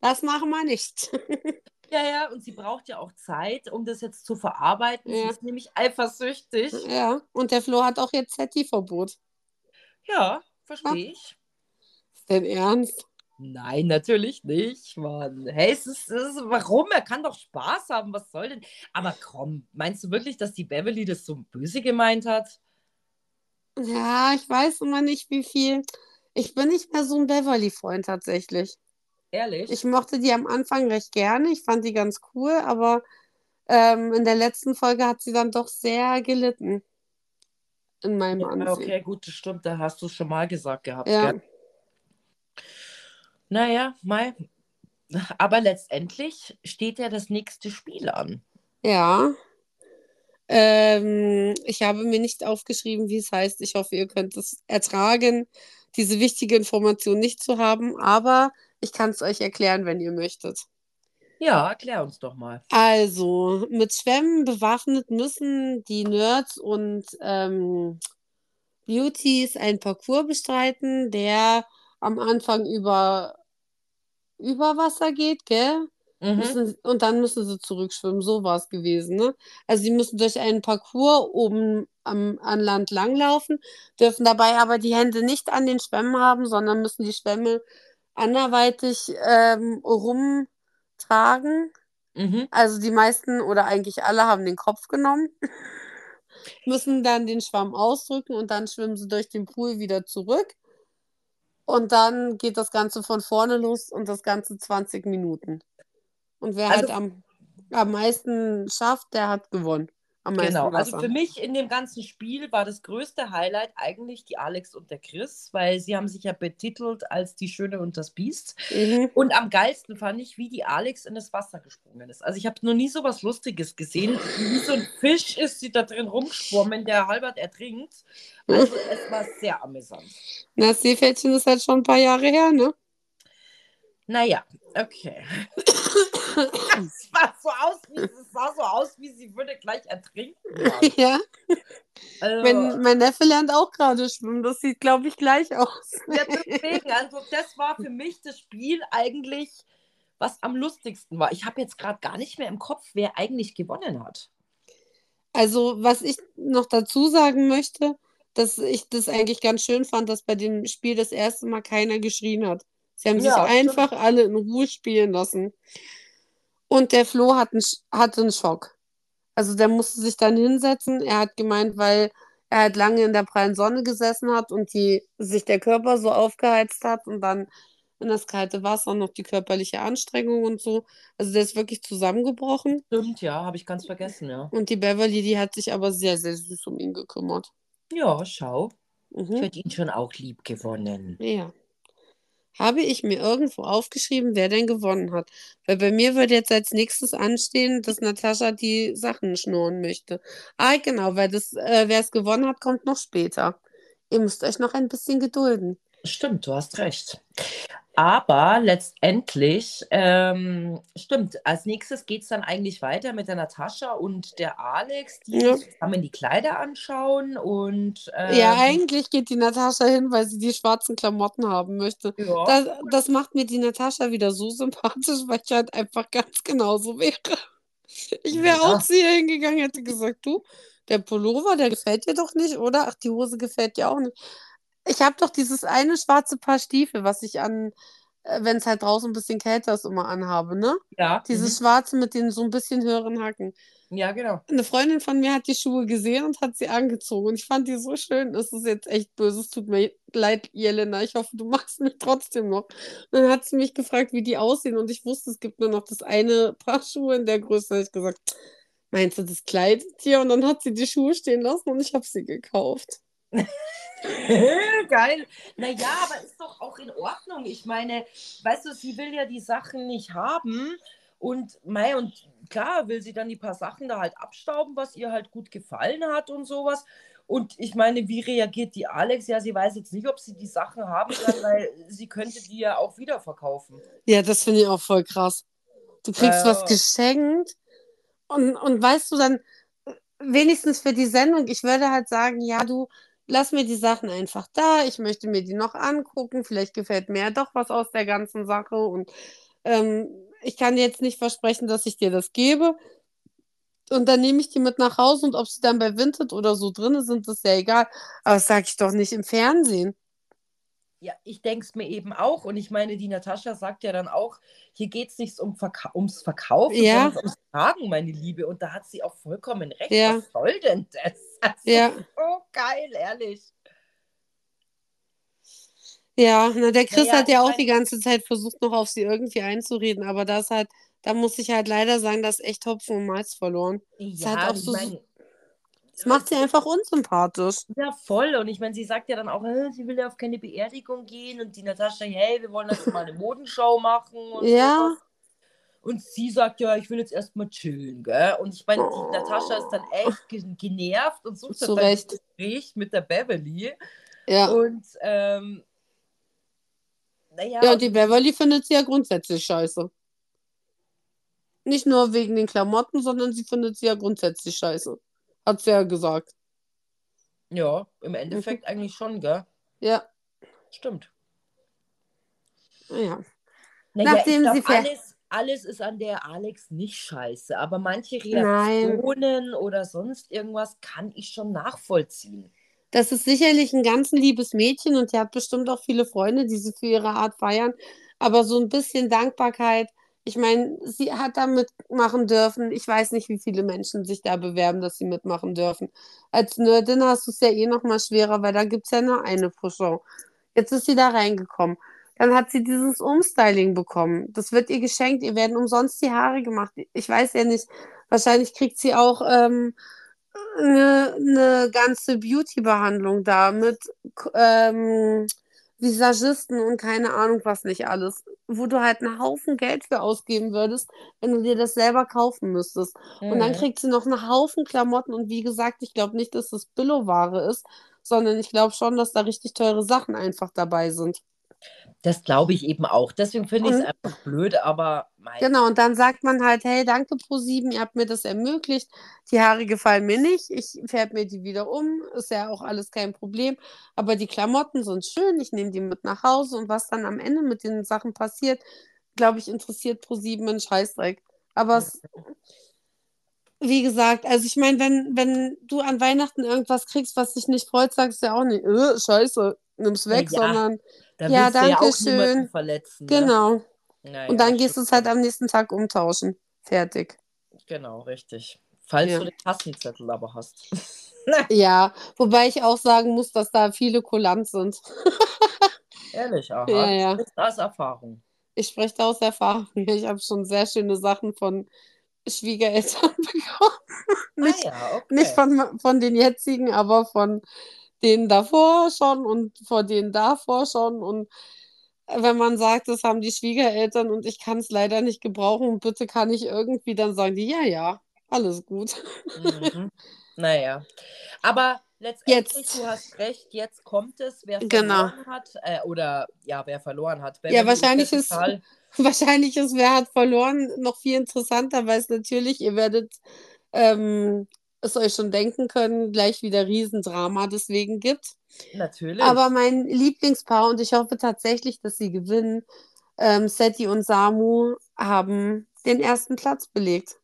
das machen wir nicht. Ja, ja, und sie braucht ja auch Zeit, um das jetzt zu verarbeiten. Sie Ja. ist nämlich eifersüchtig. Ja, und der Flo hat auch jetzt Setti-Verbot. Ja, verstehe ich. Ist denn ernst? Nein, natürlich nicht, Mann. Hey, es ist, es ist, warum? Er kann doch Spaß haben. Was soll denn? Aber komm, meinst du wirklich, dass die Beverly das so böse gemeint hat? Ja, ich weiß immer nicht, wie viel. Ich bin nicht mehr so ein Beverly-Freund tatsächlich. Ehrlich? Ich mochte die am Anfang recht gerne. Ich fand die ganz cool, aber ähm, in der letzten Folge hat sie dann doch sehr gelitten. In meinem ja, Ansehen. okay, gut, das stimmt. Da hast du es schon mal gesagt gehabt. Ja. Gell? Naja, Mai. Aber letztendlich steht ja das nächste Spiel an. Ja. Ähm, ich habe mir nicht aufgeschrieben, wie es heißt. Ich hoffe, ihr könnt es ertragen, diese wichtige Information nicht zu haben, aber ich kann es euch erklären, wenn ihr möchtet. Ja, erklär uns doch mal. Also, mit Schwämmen bewaffnet müssen die Nerds und ähm, Beauties einen Parcours bestreiten, der am Anfang über, über Wasser geht, gell? Mhm. Müssen, und dann müssen sie zurückschwimmen. So war es gewesen, ne? Also sie müssen durch einen Parcours oben am, an Land langlaufen, dürfen dabei aber die Hände nicht an den Schwämmen haben, sondern müssen die Schwämme anderweitig ähm, rumtragen. Mhm. Also die meisten oder eigentlich alle haben den Kopf genommen, müssen dann den Schwamm ausdrücken und dann schwimmen sie durch den Pool wieder zurück. Und dann geht das Ganze von vorne los und das Ganze 20 Minuten. Und wer Also- halt am, am meisten schafft, der hat gewonnen. Genau, also Wasser. für mich in dem ganzen Spiel war das größte Highlight eigentlich die Alex und der Chris, weil sie haben sich ja betitelt als die Schöne und das Biest. Mhm. Und am geilsten fand ich, wie die Alex in das Wasser gesprungen ist. Also ich habe noch nie so was Lustiges gesehen. Wie so ein Fisch ist sie da drin rumgeschwommen, der halbert ertrinkt. Also es war sehr amüsant. Na, das Seepferdchen ist halt schon ein paar Jahre her, ne? Naja, okay. Es sah so aus, wie, es sah so aus, wie sie würde gleich ertrinken. Mann. ja, Also, mein, mein Neffe lernt auch gerade schwimmen. Das sieht, glaube ich, gleich aus. Ja, deswegen, also das war für mich das Spiel eigentlich, was am lustigsten war. Ich habe jetzt gerade gar nicht mehr im Kopf, wer eigentlich gewonnen hat. Also, was ich noch dazu sagen möchte, dass ich das eigentlich ganz schön fand, dass bei dem Spiel das erste Mal keiner geschrien hat. Sie haben sich Ja, stimmt. einfach alle in Ruhe spielen lassen. Und der Flo hat einen, hatte einen Schock. Also der musste sich dann hinsetzen. Er hat gemeint, weil er halt lange in der prallen Sonne gesessen hat und die, sich der Körper so aufgeheizt hat und dann in das kalte Wasser, noch die körperliche Anstrengung und so. Also der ist wirklich zusammengebrochen. Stimmt, ja, habe ich ganz vergessen, ja. Und die Beverly, die hat sich aber sehr, sehr süß um ihn gekümmert. Ja, schau. Ich Mhm. hätte ihn schon auch lieb gewonnen. Ja. Habe ich mir irgendwo aufgeschrieben, wer denn gewonnen hat. Weil bei mir würde jetzt als nächstes anstehen, dass Natascha die Sachen schnurren möchte. Ah, genau, weil das, äh, wer es gewonnen hat, kommt noch später. Ihr müsst euch noch ein bisschen gedulden. Stimmt, du hast recht. Aber letztendlich, ähm, stimmt, als nächstes geht es dann eigentlich weiter mit der Natascha und der Alex, die Ja. zusammen die Kleider anschauen und ähm, Ja, eigentlich geht die Natascha hin, weil sie die schwarzen Klamotten haben möchte. ja, Das, das macht mir die Natascha wieder so sympathisch, weil ich halt einfach ganz genauso wäre. Ich wäre Ja. auch zu ihr hingegangen, hätte gesagt, du, der Pullover, der gefällt dir doch nicht, oder? Ach, die Hose gefällt dir auch nicht. Ich habe doch dieses eine schwarze Paar Stiefel, was ich an, wenn es halt draußen ein bisschen kälter ist, immer anhabe, ne? ja, Dieses schwarze mit den so ein bisschen höheren Hacken. mhm. ja, genau. Eine Freundin von mir hat die Schuhe gesehen und hat sie angezogen. Und ich fand die so schön. Es ist jetzt echt böse. Es tut mir leid, Jelena. Ich hoffe, du machst mich trotzdem noch. Und dann hat sie mich gefragt, wie die aussehen. Und ich wusste, es gibt nur noch das eine Paar Schuhe in der Größe. Da habe ich gesagt, meinst du, das kleidet dir? Und dann hat sie die Schuhe stehen lassen und ich habe sie gekauft. Geil. Naja, aber ist doch auch in Ordnung. Ich meine, weißt du, sie will ja die Sachen nicht haben. Und mei, und klar will sie dann die paar Sachen da halt abstauben, was ihr halt gut gefallen hat und sowas. Und ich meine, wie reagiert die Alex? Ja, sie weiß jetzt nicht, ob sie die Sachen haben kann, weil sie könnte die ja auch wieder verkaufen. Ja, das finde ich auch voll krass. Du kriegst Äh, was geschenkt und, und weißt du dann, wenigstens für die Sendung, ich würde halt sagen, ja, du, lass mir die Sachen einfach da, ich möchte mir die noch angucken, vielleicht gefällt mir ja doch was aus der ganzen Sache und ähm, ich kann dir jetzt nicht versprechen, dass ich dir das gebe. Und dann nehme ich die mit nach Hause und ob sie dann bei Vinted oder so drin sind, ist ja egal. Aber das sage ich doch nicht im Fernsehen. Ja, ich denke es mir eben auch. Und ich meine, die Natascha sagt ja dann auch, hier geht es nicht um Verka ums Verkaufen, Ja. sondern ums Tragen, meine Liebe. Und da hat sie auch vollkommen recht. Ja. Was soll denn das? Also, Ja. So geil, ehrlich. Ja, na, der Chris Naja, hat ja auch die ganze Zeit versucht, noch auf sie irgendwie einzureden, aber das halt, da muss ich halt leider sagen, das ist echt Hopfen und Malz verloren. Ja, hat auch so- mein, Das macht sie einfach unsympathisch. ja, voll. Und ich meine, sie sagt ja dann auch, äh, sie will ja auf keine Beerdigung gehen. Und die Natascha, hey, wir wollen jetzt mal eine Modenshow machen. Und Ja. sowas. Und sie sagt, ja, ich will jetzt erstmal chillen, gell? Und ich meine, die Natascha ist dann echt ge- genervt und sucht dann ein. Gespräch mit der Beverly. Ja. Und, ähm, naja, Ja, die Beverly findet sie ja grundsätzlich scheiße. Nicht nur wegen den Klamotten, sondern sie findet sie ja grundsätzlich scheiße. Hat sie ja gesagt. ja, im Endeffekt eigentlich schon, gell? Ja, Stimmt. ja. Naja, Nachdem ich sie glaub, ver- alles, alles ist an der Alex nicht scheiße, aber manche Nein. Reaktionen oder sonst irgendwas kann ich schon nachvollziehen. Das ist sicherlich ein ganz liebes Mädchen und die hat bestimmt auch viele Freunde, die sie für ihre Art feiern. Aber so ein bisschen Dankbarkeit. Ich meine, sie hat da mitmachen dürfen. Ich weiß nicht, wie viele Menschen sich da bewerben, dass sie mitmachen dürfen. Als Nerdin hast du es ja eh noch mal schwerer, weil da gibt es ja nur eine Show. Jetzt ist sie da reingekommen. Dann hat sie dieses Umstyling bekommen. Das wird ihr geschenkt. Ihr werden umsonst die Haare gemacht. Ich weiß ja nicht. Wahrscheinlich kriegt sie auch ähm, eine, eine ganze Beauty-Behandlung da mit ähm, Visagisten und keine Ahnung was nicht alles, wo du halt einen Haufen Geld für ausgeben würdest, wenn du dir das selber kaufen müsstest. Und dann Mhm. kriegt sie noch einen Haufen Klamotten und wie gesagt, ich glaube nicht, dass das Billo-Ware ist, sondern ich glaube schon, dass da richtig teure Sachen einfach dabei sind. Das glaube ich eben auch. Deswegen finde ich es Und- einfach blöd, aber mein, Genau, und dann sagt man halt, hey, danke Pro7, ihr habt mir das ermöglicht. Die Haare gefallen mir nicht, ich färbe mir die wieder um, ist ja auch alles kein Problem. Aber die Klamotten sind schön, ich nehme die mit nach Hause und was dann am Ende mit den Sachen passiert, glaube ich, interessiert Pro7 einen Scheißdreck. Aber es, wie gesagt, also ich meine, wenn, wenn du an Weihnachten irgendwas kriegst, was dich nicht freut, sagst du ja auch nicht, äh, scheiße, nimm's weg, ja, sondern da Ja, willst du ja auch danke niemanden schön. verletzen. Ne? genau. Naja, Und dann gehst du es halt am nächsten Tag umtauschen. Fertig. Genau, richtig. Falls Ja. du den Kassenzettel aber hast. Ja, wobei ich auch sagen muss, dass da viele kulant sind. Ehrlich, aha. Ja, ja. Das ist aus Erfahrung. Ich spreche da aus Erfahrung. Ich habe schon sehr schöne Sachen von Schwiegereltern bekommen. nicht, ah ja, okay. nicht von, von den jetzigen, aber von denen davor schon und vor denen davor schon. Und wenn man sagt, das haben die Schwiegereltern und ich kann es leider nicht gebrauchen und bitte kann ich irgendwie, dann sagen die, ja, ja, alles gut. Mhm. Naja. Aber letztendlich, Jetzt. du hast recht, jetzt kommt es, wer Genau. verloren hat, äh, oder ja, wer verloren hat. Ja, Beverly wahrscheinlich ja ist- total- Wahrscheinlich ist, wer hat verloren, noch viel interessanter, weil es natürlich, ihr werdet ähm, es euch schon denken können, gleich wieder Riesendrama deswegen gibt. Natürlich. Aber mein Lieblingspaar, und ich hoffe tatsächlich, dass sie gewinnen, ähm, Seti und Samu haben den ersten Platz belegt.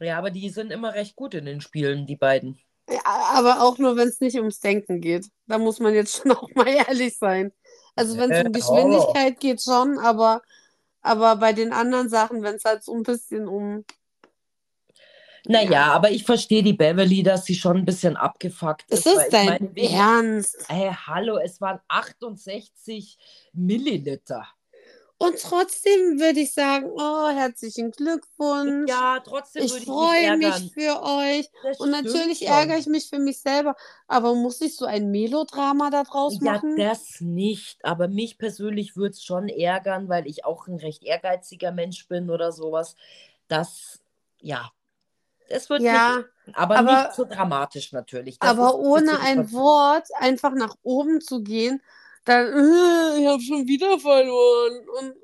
ja, aber die sind immer recht gut in den Spielen, die beiden. Ja, aber auch nur, wenn es nicht ums Denken geht. Da muss man jetzt schon auch mal ehrlich sein. Also wenn es um Äh, Geschwindigkeit geht schon, aber, aber bei den anderen Sachen, wenn es halt so ein bisschen um... Naja, aber ich verstehe die Beverly, dass sie schon ein bisschen abgefuckt Ist ist. es ich dein meine, wegen- Ernst? Hey, hallo, es waren 68 Milliliter. Und trotzdem würde ich sagen, oh, herzlichen Glückwunsch. Ja, trotzdem ich würde ich freue mich mich für euch. Das Und natürlich ärgere ich mich für mich selber. Aber muss ich so ein Melodrama daraus Ja, machen? das nicht. Aber mich persönlich würde es schon ärgern, weil ich auch ein recht ehrgeiziger Mensch bin oder sowas. Das, ja, es wird ja, mich, aber, aber- nicht so dramatisch natürlich. Das aber ist ohne ein übertrieben. Wort einfach nach oben zu gehen, dann, äh, ich habe schon wieder verloren. Und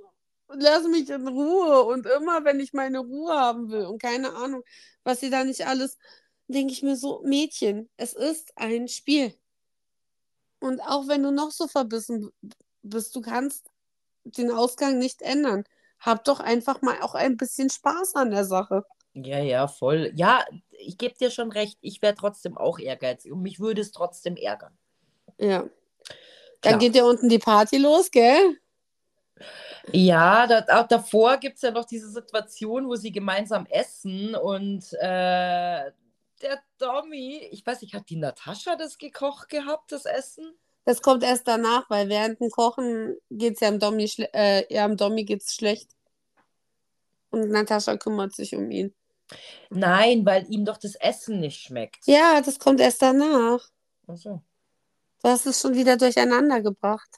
lass mich in Ruhe. Und immer, wenn ich meine Ruhe haben will und keine Ahnung, was sie da nicht alles, denke ich mir so, Mädchen, es ist ein Spiel. Und auch wenn du noch so verbissen bist, du kannst den Ausgang nicht ändern. Hab doch einfach mal auch ein bisschen Spaß an der Sache. Ja, ja, voll. Ja, ich gebe dir schon recht. Ich wäre trotzdem auch ehrgeizig und mich würde es trotzdem ärgern. Ja. Klar. Dann geht ja unten die Party los, gell? Ja, da, auch davor gibt es ja noch diese Situation, wo sie gemeinsam essen und äh, der Tommy, ich weiß nicht, hat die Natascha das gekocht gehabt, das Essen? Das kommt erst danach, weil während dem Kochen geht es ja am Dommi, äh, ja, am Dommi geht's schlecht. Und Natascha kümmert sich um ihn. Nein, weil ihm doch das Essen nicht schmeckt. Ja, das kommt erst danach. Ach so. Du hast es schon wieder durcheinander gebracht.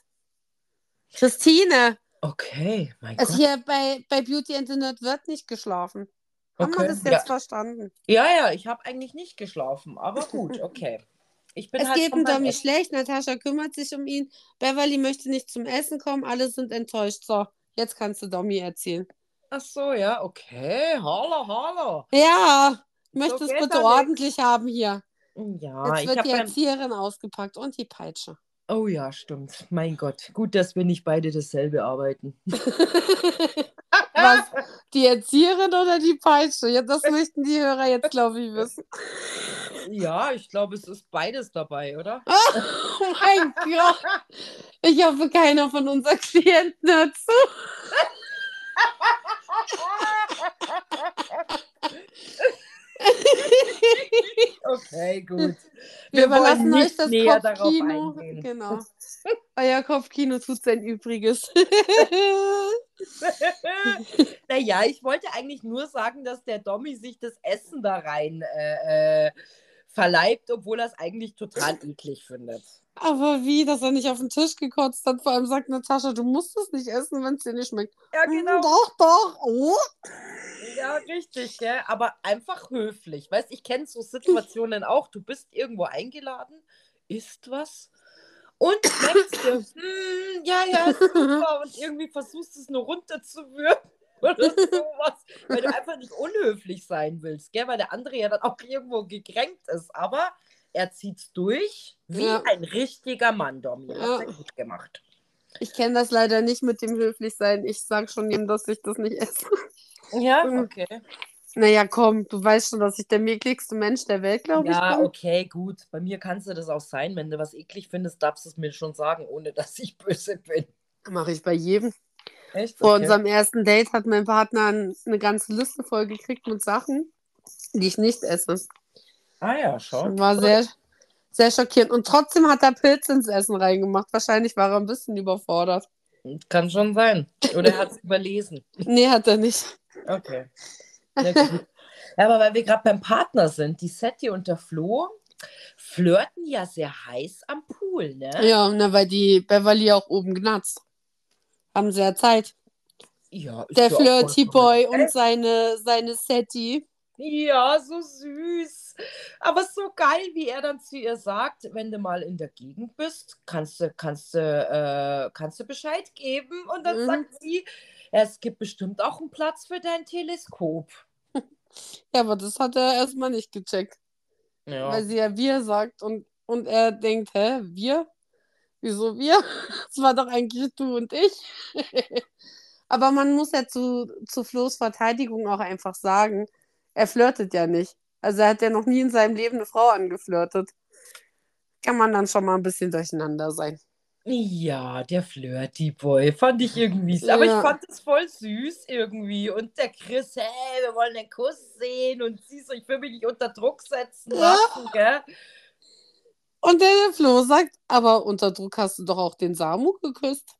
Christine, Okay, mein also Gott. hier bei, bei Beauty and the Nerd wird nicht geschlafen. Haben wir das ja. jetzt verstanden? Ja, ja, ich habe eigentlich nicht geschlafen, aber gut, okay. Ich bin Es halt geht Dommi Essen. schlecht, Natascha kümmert sich um ihn. Beverly möchte nicht zum Essen kommen, alle sind enttäuscht. So, jetzt kannst du Dommi erzählen. Ach so, ja, okay. Hallo, hallo. Ja, ich möchte So es bitte er nicht. ordentlich haben hier. Ja, Jetzt wird die Erzieherin ausgepackt und die Peitsche. Oh ja, stimmt. Mein Gott. Gut, dass wir nicht beide dasselbe arbeiten. Was? Die Erzieherin oder die Peitsche? Ja, das möchten die Hörer jetzt, glaube ich, wissen. Ja, ich glaube, es ist beides dabei, oder? Oh mein Gott. Ich hoffe, keiner von unseren Klienten hört zu. Okay, gut. Wir, Wir überlassen euch das Kopfkino. Genau. Euer Kopfkino tut sein Übriges. naja, ich wollte eigentlich nur sagen, dass der Dommy sich das Essen da rein äh, äh, verleibt, obwohl er es eigentlich total eklig findet. Aber wie, dass er nicht auf den Tisch gekotzt hat? Vor allem sagt Natascha, du musst es nicht essen, wenn es dir nicht schmeckt. Ja, "Mm, genau. Doch, doch. Oh. Ja, richtig, gell? aber einfach höflich. Weißt ich kenne so Situationen auch. Du bist irgendwo eingeladen, isst was und schmeckst dir, "Hm, ja, ja, super, und irgendwie versuchst es nur runterzuwürgen oder sowas, weil du einfach nicht unhöflich sein willst, gell? weil der andere ja dann auch irgendwo gekränkt ist. Aber er zieht's durch wie Ja. ein richtiger Mann, Domi. Hat Ja. er gut gemacht. Ich kenne das leider nicht mit dem Höflichsein. Ich sag schon ihm, dass ich das nicht esse. Ja, Mhm. okay. Naja, komm, du weißt schon, dass ich der ekligste Mensch der Welt, glaube Ja, ich, bin. okay, gut. Bei mir kannst du das auch sein. Wenn du was eklig findest, darfst du es mir schon sagen, ohne dass ich böse bin. Mache ich bei jedem. Echt? Vor Okay. unserem ersten Date hat mein Partner ein- eine ganze Liste voll gekriegt mit Sachen, die ich nicht esse. Ah ja, schau. War sehr, Sehr schockierend. Und trotzdem hat er Pilze ins Essen reingemacht. Wahrscheinlich war er ein bisschen überfordert. Kann schon sein. Oder er hat es überlesen. Nee, hat er nicht. Okay. Ja, aber weil wir gerade beim Partner sind, die Setti und der Flo flirten ja sehr heiß am Pool, ne? Ja, na, weil die Beverly auch oben gnatzt. Haben sie ja Zeit. Ja, Der Flirty Boy und seine, seine Setti. Ja, so süß. Aber so geil, wie er dann zu ihr sagt, wenn du mal in der Gegend bist, kannst du, kannst du, äh, kannst du Bescheid geben. Und dann Mhm. sagt sie, es gibt bestimmt auch einen Platz für dein Teleskop. Ja, aber das hat er erstmal nicht gecheckt. Ja. Weil sie ja wir sagt und, und er denkt, hä, wir? Wieso wir? Das war doch eigentlich du und ich. Aber man muss ja zu, zu Flo's Verteidigung auch einfach sagen, er flirtet ja nicht. Also er hat ja noch nie in seinem Leben eine Frau angeflirtet. Kann man dann schon mal ein bisschen durcheinander sein. Ja, der Flirty Boy fand ich irgendwie. s- Aber ich Ja. fand es voll süß irgendwie. Und der Chris, hey, wir wollen den Kuss sehen. Und sie so, ich will mich nicht unter Druck setzen Ja. lassen, gell? Und der Flo sagt, aber unter Druck hast du doch auch den Samu geküsst.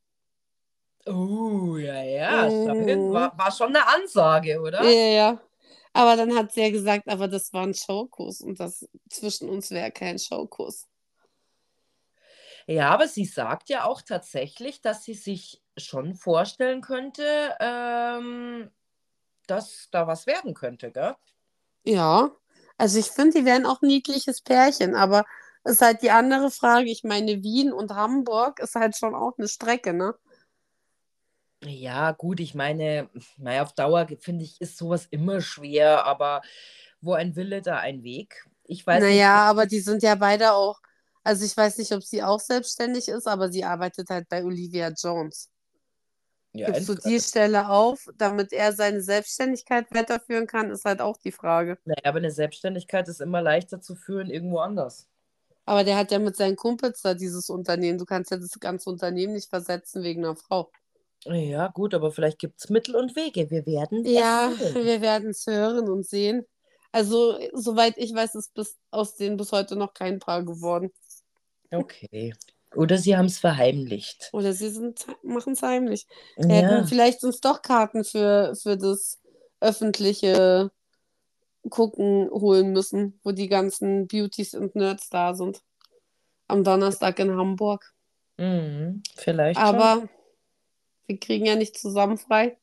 Oh, ja, ja. Mhm. War, war schon eine Ansage, oder? Ja, ja. Aber dann hat sie ja gesagt, aber das war ein Showkuss und das zwischen uns wäre kein Showkuss. Ja, aber sie sagt ja auch tatsächlich, dass sie sich schon vorstellen könnte, ähm, dass da was werden könnte, gell? Ja, also ich finde, die wären auch ein niedliches Pärchen, aber ist halt die andere Frage. Ich meine, Wien und Hamburg ist halt schon auch eine Strecke, ne? Ja, gut, ich meine, naja, auf Dauer finde ich, ist sowas immer schwer, aber wo ein Wille, da ein Weg. Ich weiß nicht, Naja, aber die sind ja beide auch, also ich weiß nicht, ob sie auch selbstständig ist, aber sie arbeitet halt bei Olivia Jones. ja, Gibst du die Stelle auf, damit er seine Selbstständigkeit weiterführen kann, ist halt auch die Frage. naja, aber eine Selbstständigkeit ist immer leichter zu führen irgendwo anders. Aber der hat ja mit seinen Kumpels da dieses Unternehmen. Du kannst ja das ganze Unternehmen nicht versetzen wegen einer Frau. Ja, gut, aber vielleicht gibt es Mittel und Wege. Wir werden es Ja, sehen. wir werden es hören und sehen. Also, soweit ich weiß, ist bis, aus denen bis heute noch kein Paar geworden. Okay. Oder sie haben es verheimlicht. Oder sie sind, machen es heimlich. Wir hätten Ja, vielleicht uns doch Karten für, für das öffentliche Gucken holen müssen, wo die ganzen Beauties und Nerds da sind. Am Donnerstag in Hamburg. mhm, vielleicht schon. Aber wir kriegen ja nicht zusammen frei.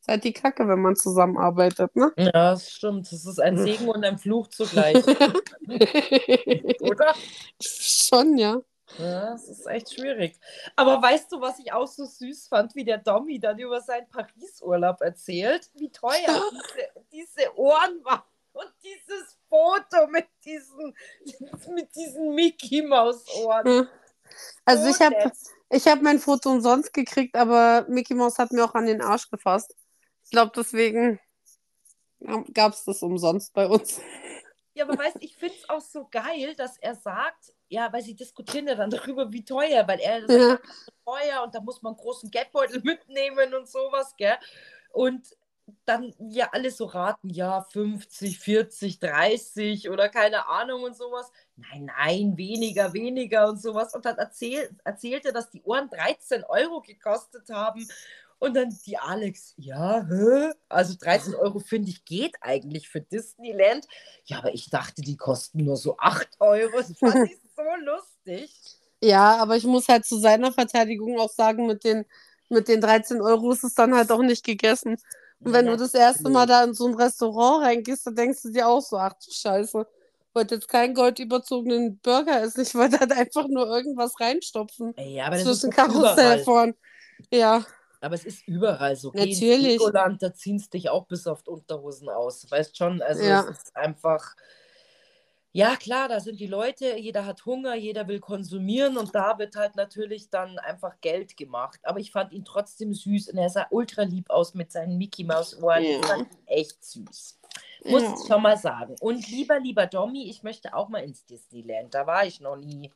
Ist halt die Kacke, wenn man zusammenarbeitet, ne? Ja, das stimmt. Das ist ein Segen und ein Fluch zugleich, oder? Schon, ja. Ja, das ist echt schwierig. Aber weißt du, was ich auch so süß fand, wie der Domi dann über seinen Paris-Urlaub erzählt? Wie teuer diese, diese Ohren waren und dieses Foto mit diesen, mit diesen Mickey-Maus-Ohren. Hm. Also ich habe ich hab mein Foto umsonst gekriegt, aber Mickey Mouse hat mir auch an den Arsch gefasst. Ich glaube, deswegen gab es das umsonst bei uns. Ja, aber weißt ich finde es auch so geil, dass er sagt, ja, weil sie diskutieren ja dann darüber, wie teuer, weil er sagt, Ja. ist teuer und da muss man einen großen Geldbeutel mitnehmen und sowas, gell? Und dann ja alle so raten, ja, 50, 40, 30 oder keine Ahnung und sowas. Nein, nein, weniger, weniger und sowas. Und dann erzähl, erzählt er, dass die Ohren 13 Euro gekostet haben. Und dann die Alex, ja, hä? Also 13 Euro finde ich geht eigentlich für Disneyland. Ja, aber ich dachte, die kosten nur so 8 Euro. Das fand ich so lustig. Ja, aber ich muss halt zu seiner Verteidigung auch sagen, mit den, mit den 13 Euro ist es dann halt auch nicht gegessen. Und wenn du das erste Mal da in so ein Restaurant reingehst, dann denkst du dir auch so, ach du Scheiße, wollte jetzt keinen goldüberzogenen Burger essen, ich wollte halt einfach nur irgendwas reinstopfen. Ja, aber das ist Zwischen überall. Karussell vorn. Ja, Aber es ist überall so. Geh ins Natürlich. Legoland, da ziehen es dich auch bis auf die Unterhosen aus. Weißt schon, also Ja. es ist einfach. Ja, klar, da sind die Leute, jeder hat Hunger, jeder will konsumieren und da wird halt natürlich dann einfach Geld gemacht. Aber ich fand ihn trotzdem süß und er sah ultra lieb aus mit seinen Mickey Maus Ohren. Ich Ja. fand ihn echt süß. Muss Ja. ich schon mal sagen. Und lieber, lieber Domi, ich möchte auch mal ins Disneyland. Da war ich noch nie.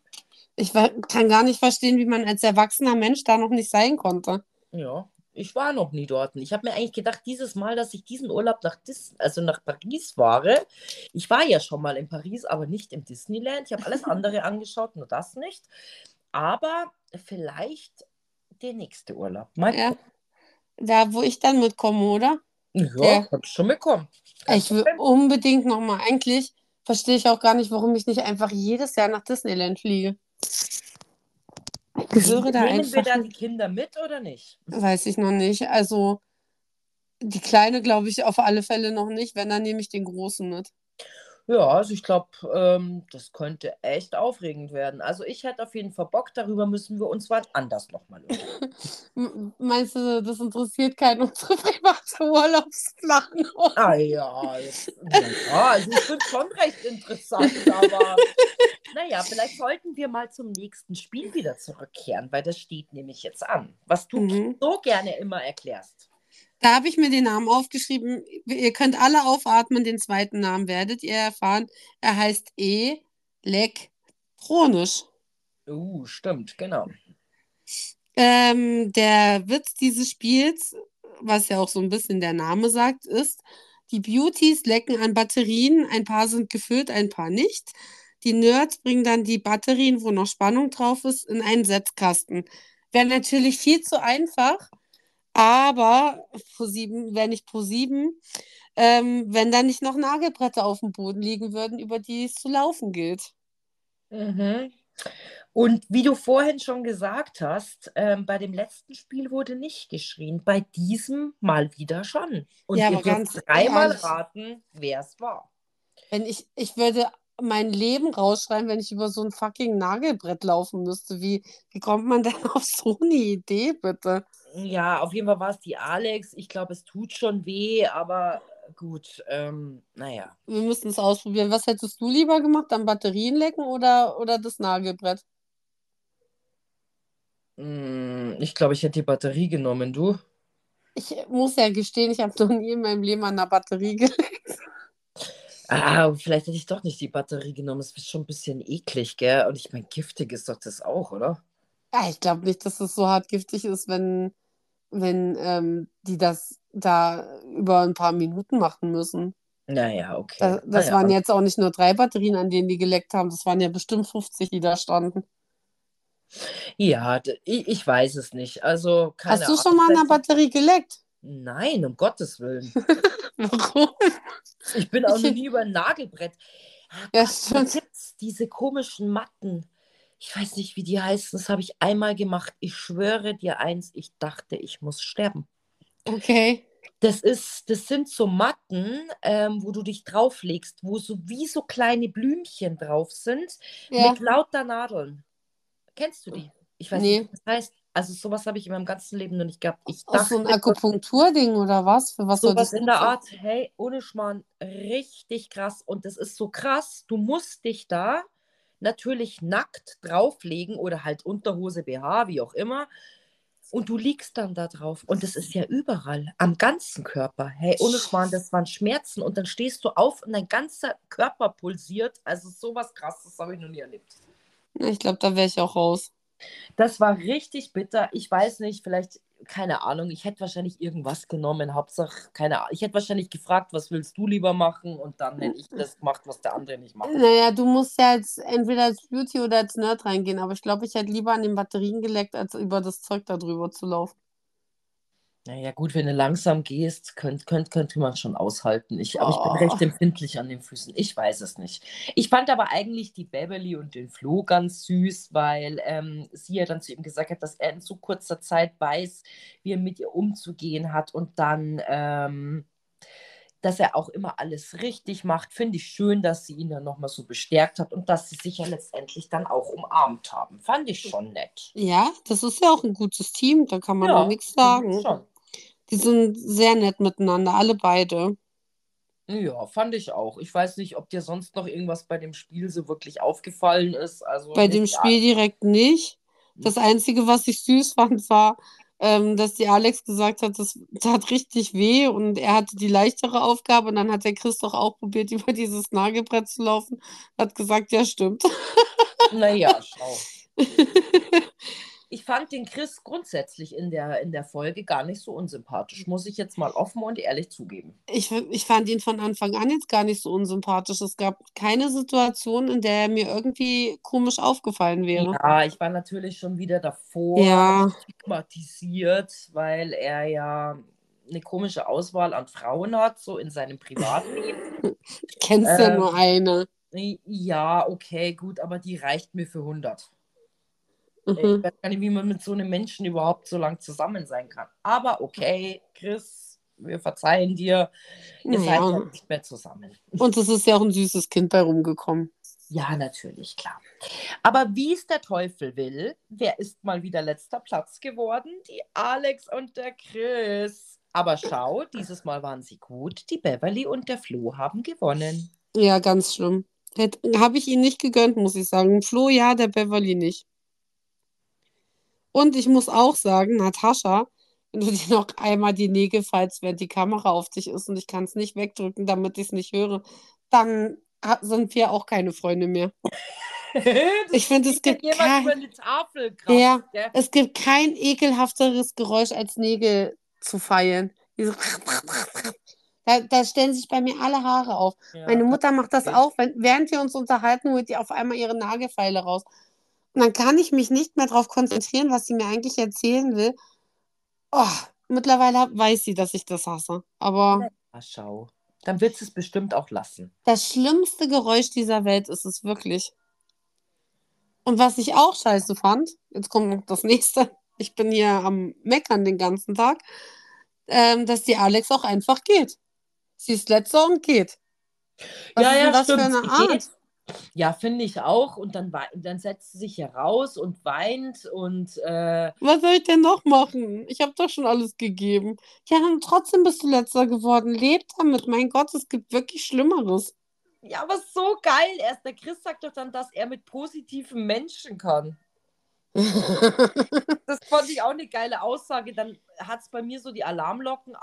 ich kann gar nicht verstehen, wie man als erwachsener Mensch da noch nicht sein konnte. Ja. Ich war noch nie dort. Ich habe mir eigentlich gedacht, dieses Mal, dass ich diesen Urlaub nach Dis also nach Paris fahre. Ich war ja schon mal in Paris, aber nicht im Disneyland. Ich habe alles andere angeschaut, nur das nicht. Aber vielleicht der nächste Urlaub. Mal Ja. Da, wo ich dann mitkomme, oder? Ja, Der- kannst schon mitkommen. Ich will unbedingt nochmal. Eigentlich verstehe ich auch gar nicht, warum ich nicht einfach jedes Jahr nach Disneyland fliege. Würde da Nehmen wir einfach. da die Kinder mit oder nicht? Weiß ich noch nicht. Also, die Kleine glaube ich auf alle Fälle noch nicht. Wenn, dann nehme ich den Großen mit. Ja, also ich glaube, ähm, das könnte echt aufregend werden. Also ich hätte auf jeden Fall Bock, darüber müssen wir uns wann anders nochmal. M- Meinst du, das interessiert keinen unsere private Urlaubsplanung? Ah ja, jetzt, ja, also ich finde schon recht interessant, aber naja, vielleicht sollten wir mal zum nächsten Spiel wieder zurückkehren, weil das steht nämlich jetzt an, was du Mhm. so gerne immer erklärst. Da habe ich mir den Namen aufgeschrieben. Ihr könnt alle aufatmen, den zweiten Namen werdet ihr erfahren. Er heißt elektronisch. Uh, stimmt, genau. Ähm, der Witz dieses Spiels, was ja auch so ein bisschen der Name sagt, ist, die Beauties lecken an Batterien, ein paar sind gefüllt, ein paar nicht. Die Nerds bringen dann die Batterien, wo noch Spannung drauf ist, in einen Setzkasten. Wäre natürlich viel zu einfach, aber pro sieben, wäre nicht pro sieben, ähm, wenn da nicht noch Nagelbretter auf dem Boden liegen würden, über die es zu laufen gilt. Mhm. Und wie du vorhin schon gesagt hast, ähm, bei dem letzten Spiel wurde nicht geschrien, bei diesem mal wieder schon. Und Ja, ihr dürft dreimal ehrlich. raten, wer es war. Wenn ich, ich würde mein Leben rausschreiben, wenn ich über so ein fucking Nagelbrett laufen müsste. Wie, wie kommt man denn auf so eine Idee, bitte? Ja, auf jeden Fall war es die Alex. Ich glaube, es tut schon weh, aber gut, ähm, naja. Wir müssen es ausprobieren. Was hättest du lieber gemacht? Am Batterien lecken oder, oder das Nagelbrett? Mm, Ich glaube, ich hätte die Batterie genommen, du. Ich muss ja gestehen, ich habe noch nie in meinem Leben an einer Batterie gelegt. Ah, vielleicht hätte ich doch nicht die Batterie genommen. Es ist schon ein bisschen eklig, gell? Und ich meine, giftig ist doch das auch, oder? Ja, ich glaube nicht, dass es so hart giftig ist, wenn, wenn ähm, die das da über ein paar Minuten machen müssen. Naja, okay. Da, das naja. waren jetzt auch nicht nur drei Batterien, an denen die geleckt haben, das waren ja bestimmt 50, die da standen. Ja, ich, ich weiß es nicht. Also, Hast du schon mal an einer Batterie geleckt? Nein, um Gottes Willen. Warum? Ich bin auch Ich- noch nie über ein Nagelbrett. Ah, Ja, Da stimmt. diese komischen Matten. Ich weiß nicht, wie die heißen. Das habe ich einmal gemacht. Ich schwöre dir eins, ich dachte, ich muss sterben. Okay. Das ist, das sind so Matten, ähm, wo du dich drauflegst, wo so wie so kleine Blümchen drauf sind, Ja. mit lauter Nadeln. Kennst du die? Ich weiß Nee. nicht, was das heißt. Also sowas habe ich in meinem ganzen Leben noch nicht gehabt. Ich Aus so ein dachte, Akupunkturding oder was? Für was Sowas in der? Art, hey, ohne Schmarrn, richtig krass. Und das ist so krass, du musst dich da natürlich nackt drauflegen oder halt Unterhose, BH, wie auch immer. Und du liegst dann da drauf. Und das ist ja überall, am ganzen Körper. Hey, ohne Schmarrn, das waren Schmerzen. Und dann stehst du auf und dein ganzer Körper pulsiert. Also sowas krasses habe ich noch nie erlebt. Ich glaube, da wäre ich auch raus. Das war richtig bitter. Ich weiß nicht, vielleicht, keine Ahnung, ich hätte wahrscheinlich irgendwas genommen. Hauptsache, keine Ahnung. Ich hätte wahrscheinlich gefragt, was willst du lieber machen? Und dann hätte ich das gemacht, was der andere nicht macht. Naja, du musst ja jetzt entweder als Beauty oder als Nerd reingehen, aber ich glaube, ich hätte lieber an den Batterien geleckt, als über das Zeug da drüber zu laufen. Naja, gut, wenn du langsam gehst, könnt, könnt, könnte man schon aushalten. Ich, aber ich bin Oh. recht empfindlich an den Füßen. Ich weiß es nicht. Ich fand aber eigentlich die Beverly und den Flo ganz süß, weil ähm, sie ja dann zu ihm gesagt hat, dass er in so kurzer Zeit weiß, wie er mit ihr umzugehen hat und dann, ähm, dass er auch immer alles richtig macht. Finde ich schön, dass sie ihn dann nochmal so bestärkt hat und dass sie sich ja letztendlich dann auch umarmt haben. Fand ich schon nett. Ja, das ist ja auch ein gutes Team, da kann man Ja, auch nichts sagen. Schon. Die sind sehr nett miteinander, alle beide. Ja, fand ich auch. Ich weiß nicht, ob dir sonst noch irgendwas bei dem Spiel so wirklich aufgefallen ist. Also Bei dem Spiel direkt nicht. Das Einzige, was ich süß fand, war, ähm, dass die Alex gesagt hat, das tat richtig weh und er hatte die leichtere Aufgabe und dann hat der Chris doch auch probiert, über dieses Nagelbrett zu laufen. Hat gesagt, ja, stimmt. Naja, schau. ich fand den Chris grundsätzlich in der, in der Folge gar nicht so unsympathisch, muss ich jetzt mal offen und ehrlich zugeben. Ich, ich fand ihn von Anfang an jetzt gar nicht so unsympathisch. Es gab keine Situation, in der er mir irgendwie komisch aufgefallen wäre. Ja, ich war natürlich schon wieder davor Ja. stigmatisiert, weil er ja eine komische Auswahl an Frauen hat, so in seinem Privatleben. Kennst ja Ähm, nur eine. Ja, okay, gut, aber die reicht mir für 100. Ich Mhm. weiß gar nicht, wie man mit so einem Menschen überhaupt so lang zusammen sein kann. Aber okay, Chris, wir verzeihen dir. Ihr seid ja Naja. nicht mehr zusammen. Und es ist ja auch ein süßes Kind bei rumgekommen. Ja, natürlich, klar. Aber wie es der Teufel will, wer ist mal wieder letzter Platz geworden? Die Alex und der Chris. Aber schau, dieses Mal waren sie gut. Die Beverly und der Flo haben gewonnen. Ja, ganz schlimm. Habe ich ihn nicht gegönnt, muss ich sagen. Flo ja, der Beverly nicht. Und ich muss auch sagen, Natascha, wenn du dir noch einmal die Nägel falls während die Kamera auf dich ist und ich kann es nicht wegdrücken, damit ich es nicht höre, dann sind wir auch keine Freunde mehr. Ich finde, es gibt jemand kein, Tafel kratzt, Ja. gell? es gibt kein ekelhafteres Geräusch als Nägel zu feilen. Da, da stellen sich bei mir alle Haare auf. Ja, Meine Mutter macht das auch. Wenn, während wir uns unterhalten, holt die auf einmal ihre Nagelfeile raus. Und dann kann ich mich nicht mehr darauf konzentrieren, was sie mir eigentlich erzählen will. Oh, mittlerweile weiß sie, dass ich das hasse. Aber Ah, schau. Dann wird es bestimmt auch lassen. das schlimmste Geräusch dieser Welt ist es wirklich. Und was ich auch scheiße fand, jetzt kommt noch das nächste. Ich bin hier am Meckern den ganzen Tag, ähm, dass die Alex auch einfach geht. Sie ist letzter und geht. Was ja, ist ja, stimmt. für eine Sie Art? geht. Ja, finde ich auch. Und dann, dann setzt sie sich heraus und weint und äh, Was soll ich denn noch machen? Ich habe doch schon alles gegeben. Ja, und trotzdem bist du letzter geworden. Leb damit. Mein Gott, es gibt wirklich Schlimmeres. ja, aber so geil. Erst der Chris sagt doch dann, dass er mit positiven Menschen kann. Das fand ich auch eine geile Aussage. Dann hat es bei mir so die Alarmlocken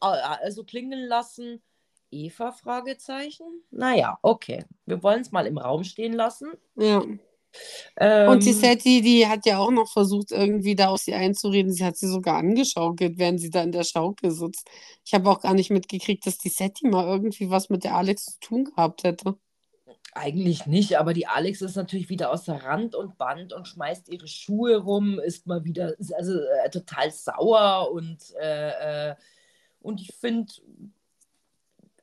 also klingeln lassen. Eva? Fragezeichen. Naja, okay. Wir wollen es mal im Raum stehen lassen. ja. Ähm, Und die Setti, die hat ja auch noch versucht, irgendwie da auf sie einzureden. Sie hat sie sogar angeschaukelt, während sie da in der Schaukel sitzt. Ich habe auch gar nicht mitgekriegt, dass die Setti mal irgendwie was mit der Alex zu tun gehabt hätte. Eigentlich nicht, aber die Alex ist natürlich wieder außer Rand und Band und schmeißt ihre Schuhe rum, ist mal wieder ist also äh, total sauer und äh, äh, und ich finde,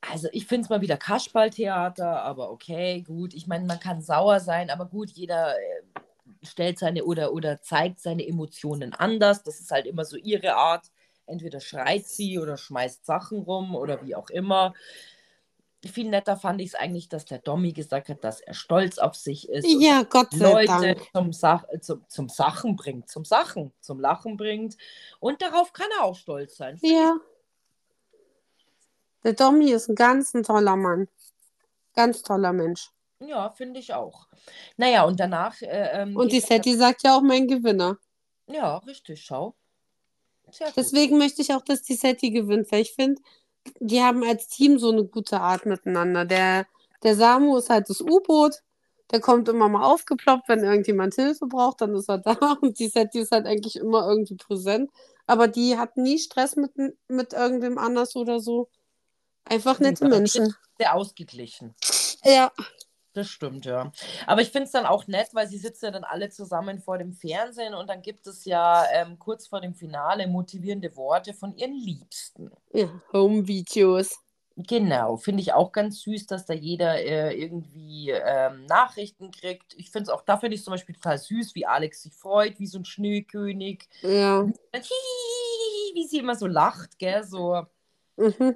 also ich finde es mal wieder Kasperltheater, aber okay, gut. Ich meine, man kann sauer sein, aber gut, jeder äh, stellt seine oder oder zeigt seine Emotionen anders. Das ist halt immer so ihre Art. Entweder schreit sie oder schmeißt Sachen rum oder wie auch immer viel netter fand ich es eigentlich, dass der Dommy gesagt hat, dass er stolz auf sich ist. und Ja, Gott sei Leute Dank. zum, äh, zum, zum Sachen bringt, zum Sachen, zum Lachen bringt. Und darauf kann er auch stolz sein. Ja. Der Dommy ist ein ganz ein toller Mann. Ganz toller Mensch. Ja, finde ich auch. Naja, und danach. Äh, ähm, Und die Setti sagt ja auch mein Gewinner. Ja, richtig, schau. Sehr gut. Deswegen möchte ich auch, dass die Setti gewinnt, weil ich finde, die haben als Team so eine gute Art miteinander. Der, der Samu ist halt das U-Boot. Der kommt immer mal aufgeploppt, wenn irgendjemand Hilfe braucht, dann ist er da. Und die Setti ist halt eigentlich immer irgendwie präsent. Aber die hat nie Stress mit, mit irgendwem anders oder so. Einfach nette Ja, Menschen. Sehr ausgeglichen. Ja. Das stimmt, ja. Aber ich finde es dann auch nett, weil sie sitzen ja dann alle zusammen vor dem Fernsehen und dann gibt es ja ähm, kurz vor dem Finale motivierende Worte von ihren Liebsten. Ja, Home-Videos. Genau, finde ich auch ganz süß, dass da jeder äh, irgendwie ähm, Nachrichten kriegt. Ich finde es auch, da finde ich zum Beispiel total süß, wie Alex sich freut, wie so ein Schneekönig. Ja. Wie sie immer so lacht, gell? So Mhm.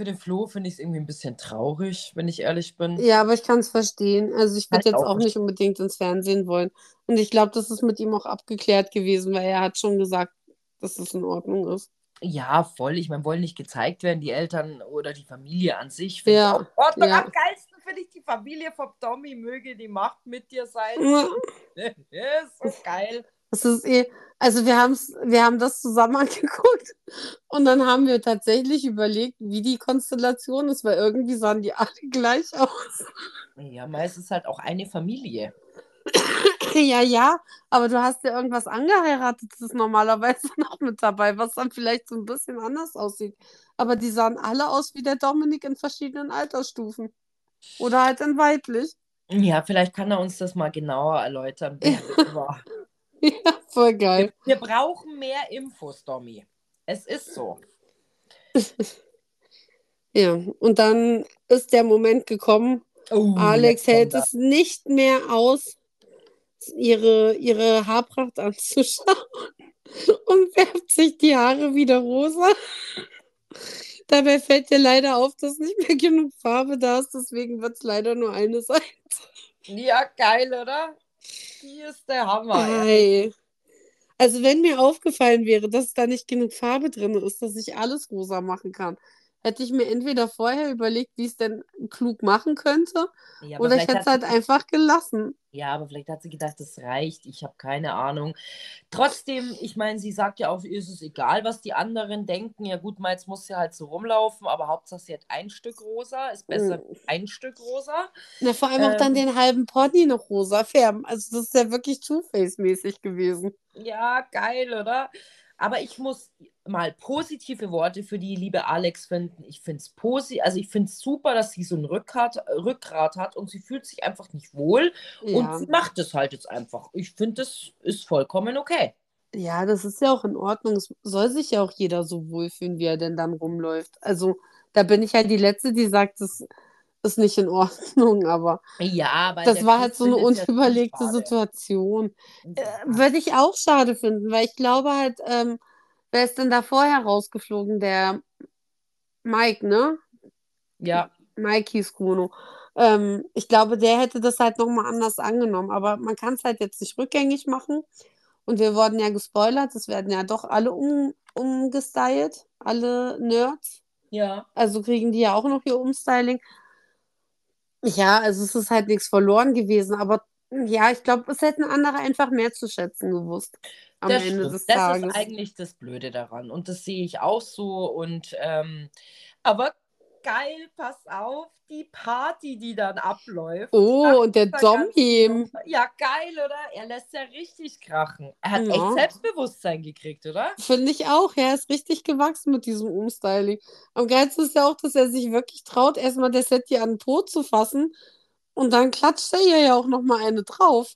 Für den Flo finde ich es irgendwie ein bisschen traurig, wenn ich ehrlich bin. Ja, aber ich kann es verstehen. Also ich würde jetzt auch nicht unbedingt ins Fernsehen wollen. Und ich glaube, das ist mit ihm auch abgeklärt gewesen, weil er hat schon gesagt, dass es in Ordnung ist. Ja, voll. Ich meine, wollen nicht gezeigt werden, die Eltern oder die Familie an sich. Ja, ich Ordnung. ja. Am geilsten finde ich die Familie vom Tommy, möge die Macht mit dir sein. Ja, ist so geil. Das ist eh, also wir haben's, wir haben das zusammen angeguckt und dann haben wir tatsächlich überlegt, wie die Konstellation ist, weil irgendwie sahen die alle gleich aus. Ja, meistens halt auch eine Familie. Ja, ja, aber du hast ja irgendwas angeheiratetes normalerweise noch mit dabei, was dann vielleicht so ein bisschen anders aussieht. Aber die sahen alle aus wie der Dominik in verschiedenen Altersstufen. Oder halt in weiblich. Ja, vielleicht kann er uns das mal genauer erläutern, wer das war. Ja, voll geil. Wir brauchen mehr Infos, Domi. Es ist so. Ja, und dann ist der Moment gekommen, Oh, Alex hält es nicht mehr aus, ihre, ihre Haarpracht anzuschauen und färbt sich die Haare wieder rosa. Dabei fällt dir leider auf, dass nicht mehr genug Farbe da ist, deswegen wird es leider nur eine sein. Ja, geil, oder? Die ist der Hammer. ey. Also wenn mir aufgefallen wäre, dass da nicht genug Farbe drin ist, dass ich alles rosa machen kann, hätte ich mir entweder vorher überlegt, wie ich es denn klug machen könnte, Ja, oder ich hätte es halt einfach gelassen. Ja, aber vielleicht hat sie gedacht, das reicht. Ich habe keine Ahnung. Trotzdem, ich meine, sie sagt ja auch, ihr ist es egal, was die anderen denken. Ja, gut, mal jetzt muss sie halt so rumlaufen, aber Hauptsache sie hat ein Stück rosa. Ist besser wie ein Stück rosa. Na, vor allem auch dann Ähm. den halben Pony noch rosa färben. Also das ist ja wirklich Two-Face-mäßig gewesen. Ja, geil, oder? Aber ich muss mal positive Worte für die liebe Alex finden. Ich finde es posi also ich finde es super, dass sie so ein Rückgrat, Rückgrat hat und sie fühlt sich einfach nicht wohl und Ja. sie macht es halt jetzt einfach. Ich finde, das ist vollkommen okay. ja, das ist ja auch in Ordnung. Es soll sich ja auch jeder so wohlfühlen, wie er denn dann rumläuft. Also da bin ich halt die Letzte, die sagt, das ist nicht in Ordnung, aber Ja, das war halt so eine unüberlegte. Situation. Äh, Ja. würde ich auch schade finden, weil ich glaube halt, ähm, wer ist denn da vorher rausgeflogen? Der Mike, ne? Ja, Mike hieß Bruno. Ähm, ich glaube, der hätte das halt nochmal anders angenommen, aber man kann es halt jetzt nicht rückgängig machen. Und wir wurden ja gespoilert, es werden ja doch alle um, umgestylt, alle Nerds. ja. Also kriegen die ja auch noch ihr Umstyling. Ja, also es ist halt nichts verloren gewesen, aber ja, ich glaube, es hätten andere einfach mehr zu schätzen gewusst am Das Ende stimmt. des Das Tages. ist eigentlich das Blöde daran. Und das sehe ich auch so. Und ähm, aber geil, pass auf, die Party, die dann abläuft. Oh, nach und der. Nummer. Ja, geil, oder? Er lässt ja richtig krachen. Er hat Ja. echt Selbstbewusstsein gekriegt, oder? Finde ich auch. Er ist richtig gewachsen mit diesem Umstyling. Am geilsten ist ja auch, dass er sich wirklich traut, erstmal der Setti an den Po zu fassen und dann klatscht er ihr ja auch nochmal eine drauf.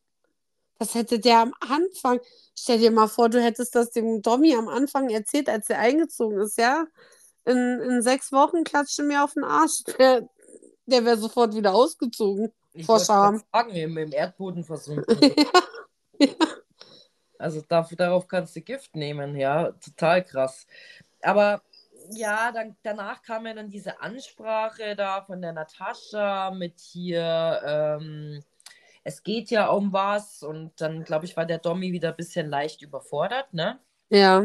Das hätte der am Anfang. Stell dir mal vor, du hättest das dem Dommy am Anfang erzählt, als er eingezogen ist, ja? In, in sechs Wochen klatscht er mir auf den Arsch. Der, der wäre sofort wieder ausgezogen. Ich Vor Scham. sagen, im, im Erdboden versunken. ja. Also dafür, darauf kannst du Gift nehmen, ja, total krass. Aber ja, dann, danach kam ja dann diese Ansprache da von der Natascha mit hier, ähm, es geht ja um was und dann, glaube ich, war der Dommy wieder ein bisschen leicht überfordert, ne? Ja.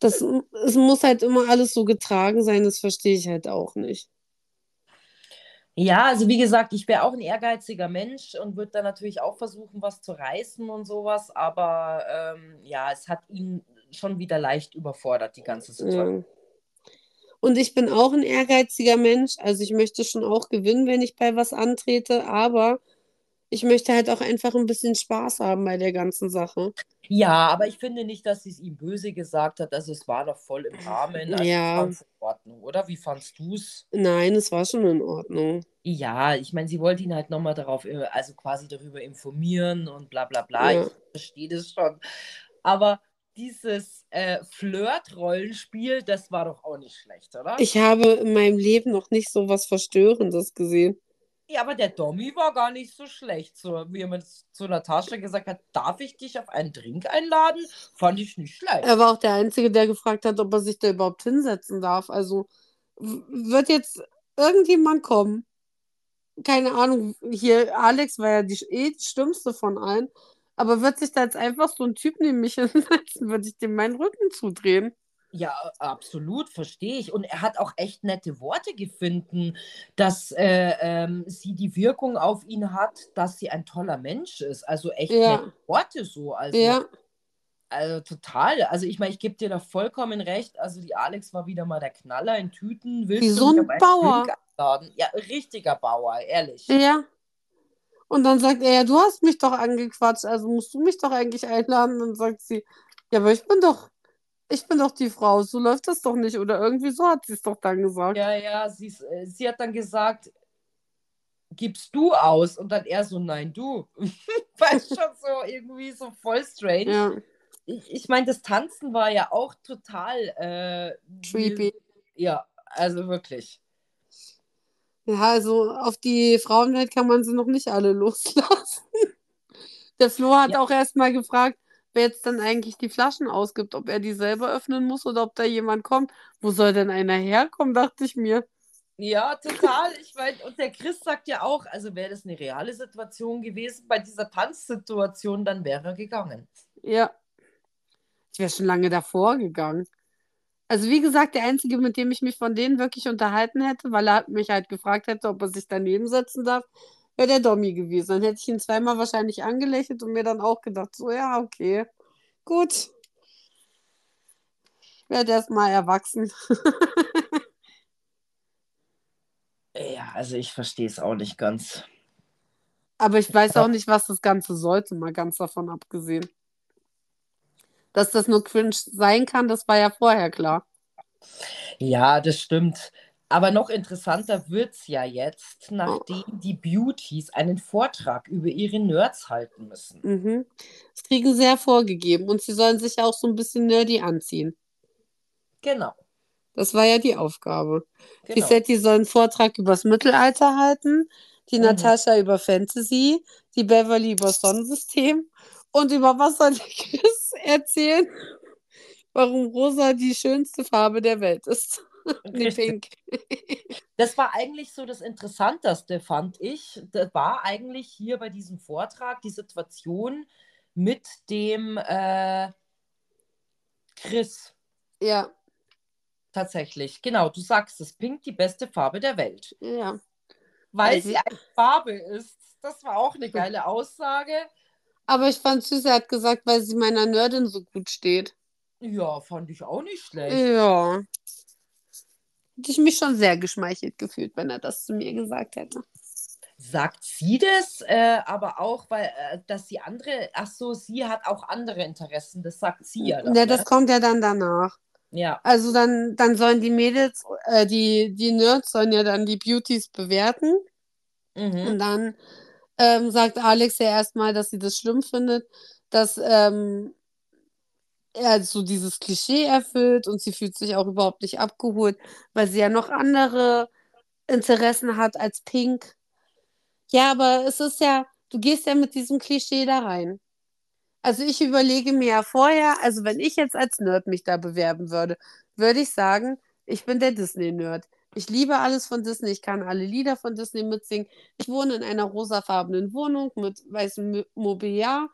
Das, es muss halt immer alles so getragen sein, das verstehe ich halt auch nicht. Ja, also wie gesagt, ich wäre auch ein ehrgeiziger Mensch und würde dann natürlich auch versuchen, was zu reißen und sowas, aber ähm, ja, es hat ihn schon wieder leicht überfordert, die ganze Situation. Ja. Und ich bin auch ein ehrgeiziger Mensch, also ich möchte schon auch gewinnen, wenn ich bei was antrete, aber ich möchte halt auch einfach ein bisschen Spaß haben bei der ganzen Sache. Ja, aber ich finde nicht, dass sie es ihm böse gesagt hat. Also es war doch voll im Rahmen. Also Ja. in Ordnung, oder? Wie fandst du es? Nein, es war schon in Ordnung. Ja, ich meine, sie wollte ihn halt nochmal darauf, äh, also quasi darüber informieren und bla bla bla. Ja. Ich verstehe das schon. Aber dieses äh, Flirt-Rollenspiel, das war doch auch nicht schlecht, oder? Ich habe in meinem Leben noch nicht so was Verstörendes gesehen. Ja, aber der Dommy war gar nicht so schlecht. So, wie er mit zu Natascha gesagt hat, darf ich dich auf einen Drink einladen? Fand ich nicht schlecht. Er war auch der Einzige, der gefragt hat, ob er sich da überhaupt hinsetzen darf. Also wird jetzt irgendjemand kommen? Keine Ahnung, hier Alex war ja die, eh die Stimmste von allen. Aber wird sich da jetzt einfach so ein Typ neben mich hinsetzen, würde ich dem meinen Rücken zudrehen. Ja, absolut, verstehe ich. Und er hat auch echt nette Worte gefunden, dass äh, ähm, sie die Wirkung auf ihn hat, dass sie ein toller Mensch ist. Also echt Ja. nette Worte so. Also, Ja, also total. Also ich meine, ich gebe dir da vollkommen recht. Also die Alex war wieder mal der Knaller in Tüten. Willst Wie du so ein Bauer. Ja, richtiger Bauer, ehrlich. ja. Und dann sagt er, ja, du hast mich doch angequatscht, also musst du mich doch eigentlich einladen. Und dann sagt sie, ja, aber ich bin doch, ich bin doch die Frau, so läuft das doch nicht. Oder irgendwie so hat sie es doch dann gesagt. Ja, ja, sie, äh, sie hat dann gesagt, gibst du aus? Und dann er so, nein, du. War schon so irgendwie so voll strange. Ja. Ich, ich meine, das Tanzen war ja auch total äh, Creepy. Ja, also wirklich. Ja, also auf die Frauenwelt kann man sie noch nicht alle loslassen. Der Flo hat Ja. auch erst mal gefragt, wer jetzt dann eigentlich die Flaschen ausgibt, ob er die selber öffnen muss oder ob da jemand kommt. Wo soll denn einer herkommen, dachte ich mir. Ja, total. Ich meine, und der Chris sagt ja auch, also wäre das eine reale Situation gewesen, bei dieser Tanzsituation, dann wäre er gegangen. Ja. Ich wäre schon lange davor gegangen. Also wie gesagt, der Einzige, mit dem ich mich von denen wirklich unterhalten hätte, weil er mich halt gefragt hätte, ob er sich daneben setzen darf, wäre der Dommy gewesen. Dann hätte ich ihn zweimal wahrscheinlich angelächelt und mir dann auch gedacht, so ja, okay, gut. Ich werde erst mal erwachsen. Ja, also ich verstehe es auch nicht ganz. Aber ich weiß auch nicht, was das Ganze sollte, mal ganz davon abgesehen. Dass das nur cringe sein kann, das war ja vorher klar. Ja, das stimmt. Aber noch interessanter wird es ja jetzt, nachdem die Beauties einen Vortrag über ihre Nerds halten müssen. Mhm. Das kriegen sie ja vorgegeben und sie sollen sich auch so ein bisschen nerdy anziehen. Genau. Das war ja die Aufgabe. Die genau. Setti soll einen Vortrag übers Mittelalter halten, die Mhm. Natascha über Fantasy, die Beverly über Sonnensystem und über was soll der Chris erzählen? Warum rosa die schönste Farbe der Welt ist. nee, pink. Das war eigentlich so das Interessanteste, fand ich. Das war eigentlich hier bei diesem Vortrag die Situation mit dem äh, Chris. Ja, Tatsächlich. Genau, du sagst es. Pink die beste Farbe der Welt. ja. Weil Also- sie eine Farbe ist. Das war auch eine geile Aussage. Aber ich fand süß, er hat gesagt, weil sie meiner Nerdin so gut steht. Ja, fand ich auch nicht schlecht. Ja. Hätte ich mich schon sehr geschmeichelt gefühlt, wenn er das zu mir gesagt hätte. Sagt sie das, äh, aber auch, weil, äh, dass sie andere, ach so, sie hat auch andere Interessen, das sagt sie ja dann, Ja, das ne? kommt ja dann danach. Ja, Also dann, dann sollen die Mädels, äh, die, die Nerds sollen ja dann die Beauties bewerten. mhm. Und dann ähm, sagt Alex ja erstmal, dass sie das schlimm findet, dass ähm, er so dieses Klischee erfüllt und sie fühlt sich auch überhaupt nicht abgeholt, weil sie ja noch andere Interessen hat als Pink. Ja, aber es ist ja, du gehst ja mit diesem Klischee da rein. Also ich überlege mir ja vorher, also wenn ich jetzt als Nerd mich da bewerben würde, würde ich sagen, ich bin der Disney-Nerd. Ich liebe alles von Disney, ich kann alle Lieder von Disney mitsingen. Ich wohne in einer rosafarbenen Wohnung mit weißem Mo- Mobiliar.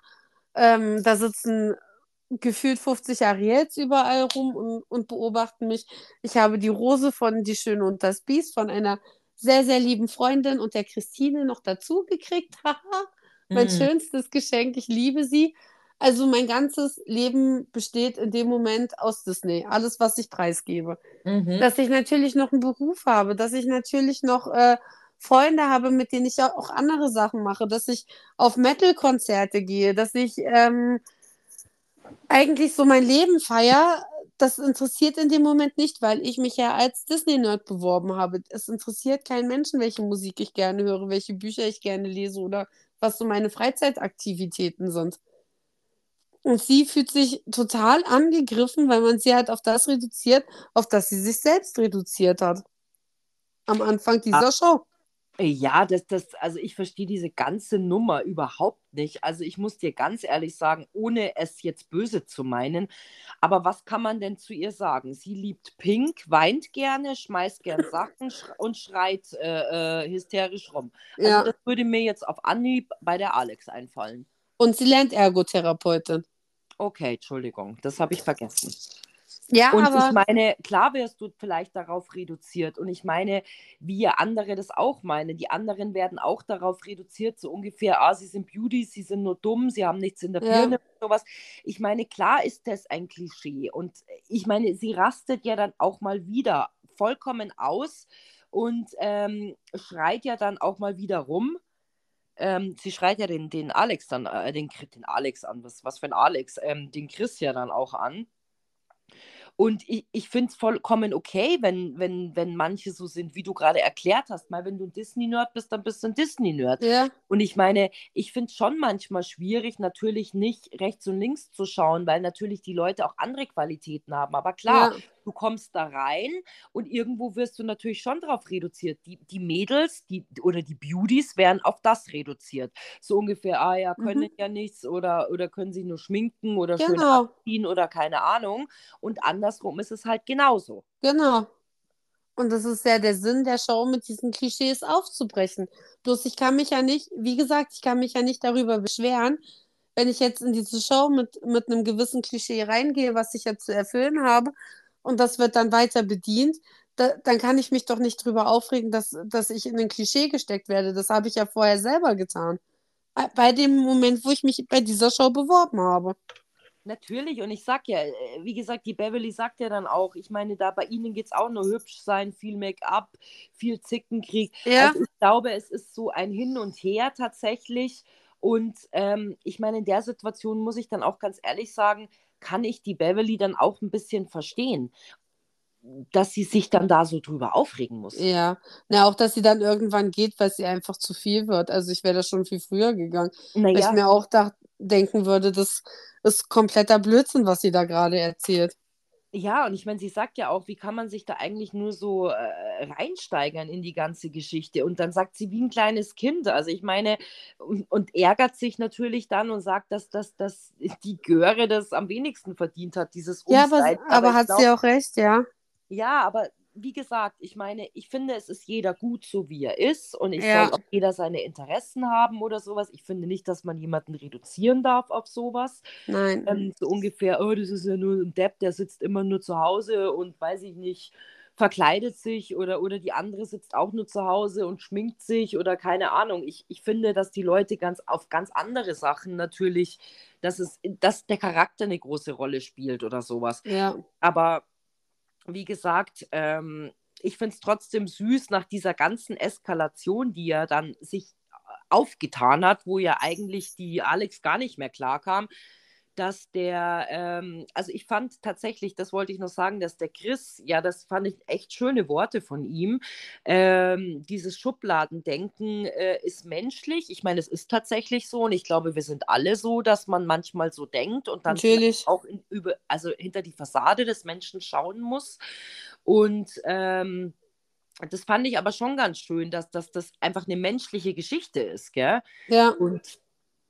Ähm, da sitzen gefühlt 50 Ariels überall rum und, und beobachten mich. Ich habe die Rose von Die Schöne und das Biest von einer sehr, sehr lieben Freundin und der Christine noch dazu gekriegt. Haha, mein Mhm. schönstes Geschenk. Ich liebe sie. Also mein ganzes Leben besteht in dem Moment aus Disney. Alles, was ich preisgebe. Mhm. Dass ich natürlich noch einen Beruf habe, dass ich natürlich noch äh, Freunde habe, mit denen ich auch andere Sachen mache, dass ich auf Metal-Konzerte gehe, dass ich ähm, eigentlich so mein Leben feiere. Das interessiert in dem Moment nicht, weil ich mich ja als Disney-Nerd beworben habe. Es interessiert keinen Menschen, welche Musik ich gerne höre, welche Bücher ich gerne lese oder was so meine Freizeitaktivitäten sind. Und sie fühlt sich total angegriffen, weil man sie halt auf das reduziert, auf das sie sich selbst reduziert hat. Am Anfang dieser Show. Ja, das, das, also ich verstehe diese ganze Nummer überhaupt nicht. Also ich muss dir ganz ehrlich sagen, ohne es jetzt böse zu meinen, aber was kann man denn zu ihr sagen? Sie liebt Pink, weint gerne, schmeißt gern Sachen und schreit äh, äh, hysterisch rum. Also Ja. das würde mir jetzt auf Anhieb bei der Alex einfallen. Und sie lernt Ergotherapeutin. Okay, Entschuldigung, das habe ich vergessen. Ja, Und aber ich meine, klar wirst du vielleicht darauf reduziert. Und ich meine, wie andere das auch meinen. Die anderen werden auch darauf reduziert, so ungefähr, ah, sie sind Beauties, sie sind nur dumm, sie haben nichts in der Ja. Birne, sowas. Ich meine, klar ist das ein Klischee. Und ich meine, sie rastet ja dann auch mal wieder vollkommen aus und ähm, schreit ja dann auch mal wieder rum. Ähm, sie schreit ja den, den Alex dann, äh, den, den Alex an, was, was für ein Alex, ähm, den Chris ja dann auch an. Und ich, ich finde es vollkommen okay, wenn, wenn, wenn manche so sind, wie du gerade erklärt hast. Mal, wenn du ein Disney-Nerd bist, dann bist du ein Disney-Nerd. Ja. Und ich meine, ich finde es schon manchmal schwierig, natürlich nicht rechts und links zu schauen, weil natürlich die Leute auch andere Qualitäten haben. Aber klar, Ja. Du kommst da rein und irgendwo wirst du natürlich schon drauf reduziert. Die, die Mädels die, oder die Beauties werden auf das reduziert. So ungefähr, ah ja, können Mhm. ja nichts oder, oder können sich nur schminken oder schön Genau. anziehen oder keine Ahnung. Und andersrum ist es halt genauso. Genau. Und das ist ja der Sinn der Show, mit diesen Klischees aufzubrechen. Bloß ich kann mich ja nicht, wie gesagt, ich kann mich ja nicht darüber beschweren, wenn ich jetzt in diese Show mit, mit einem gewissen Klischee reingehe, was ich ja zu erfüllen habe, und das wird dann weiter bedient, da, dann kann ich mich doch nicht drüber aufregen, dass, dass ich in ein Klischee gesteckt werde. Das habe ich ja vorher selber getan. Bei dem Moment, wo ich mich bei dieser Show beworben habe. Natürlich, und ich sag ja, äh, wie gesagt, die Beverly sagt ja dann auch, ich meine, da bei ihnen geht es auch nur hübsch sein, viel Make-up, viel Zickenkrieg. Ja, Also ich glaube, es ist so ein Hin und Her tatsächlich. Und ähm, ich meine, in der Situation muss ich dann auch ganz ehrlich sagen, kann ich die Beverly dann auch ein bisschen verstehen, dass sie sich dann da so drüber aufregen muss. ja. Na, auch, dass sie dann irgendwann geht, weil sie einfach zu viel wird. Also ich wäre da schon viel früher gegangen. Weil ich Naja, mir auch dach, denken würde, das ist kompletter Blödsinn, was sie da gerade erzählt. Ja, und ich meine, sie sagt ja auch, wie kann man sich da eigentlich nur so äh, reinsteigern in die ganze Geschichte? Und dann sagt sie wie ein kleines Kind. Also ich meine, und, und ärgert sich natürlich dann und sagt, dass, dass, dass die Göre das am wenigsten verdient hat, dieses Ja, aber, aber ich hat glaub, sie auch recht, ja. ja, aber wie gesagt, ich meine, ich finde, es ist jeder gut so, wie er ist. Und ich Ja. soll auch jeder seine Interessen haben oder sowas. Ich finde nicht, dass man jemanden reduzieren darf auf sowas. Nein. Ähm, so ungefähr, oh, das ist ja nur ein Depp, der sitzt immer nur zu Hause und weiß ich nicht, verkleidet sich oder, oder die andere sitzt auch nur zu Hause und schminkt sich oder keine Ahnung. Ich, ich finde, dass die Leute ganz auf ganz andere Sachen natürlich, dass es, dass der Charakter eine große Rolle spielt oder sowas. Ja. Aber wie gesagt, ähm, ich finde es trotzdem süß nach dieser ganzen Eskalation, die ja dann sich aufgetan hat, wo ja eigentlich die Alex gar nicht mehr klarkam, dass der, ähm, also ich fand tatsächlich, das wollte ich noch sagen, dass der Chris, ja, das fand ich echt schöne Worte von ihm, ähm, dieses Schubladendenken äh, ist menschlich. Ich meine, es ist tatsächlich so und ich glaube, wir sind alle so, dass man manchmal so denkt und dann auch in, über, also hinter die Fassade des Menschen schauen muss. Und ähm, das fand ich aber schon ganz schön, dass, dass das einfach eine menschliche Geschichte ist, gell? Ja. Und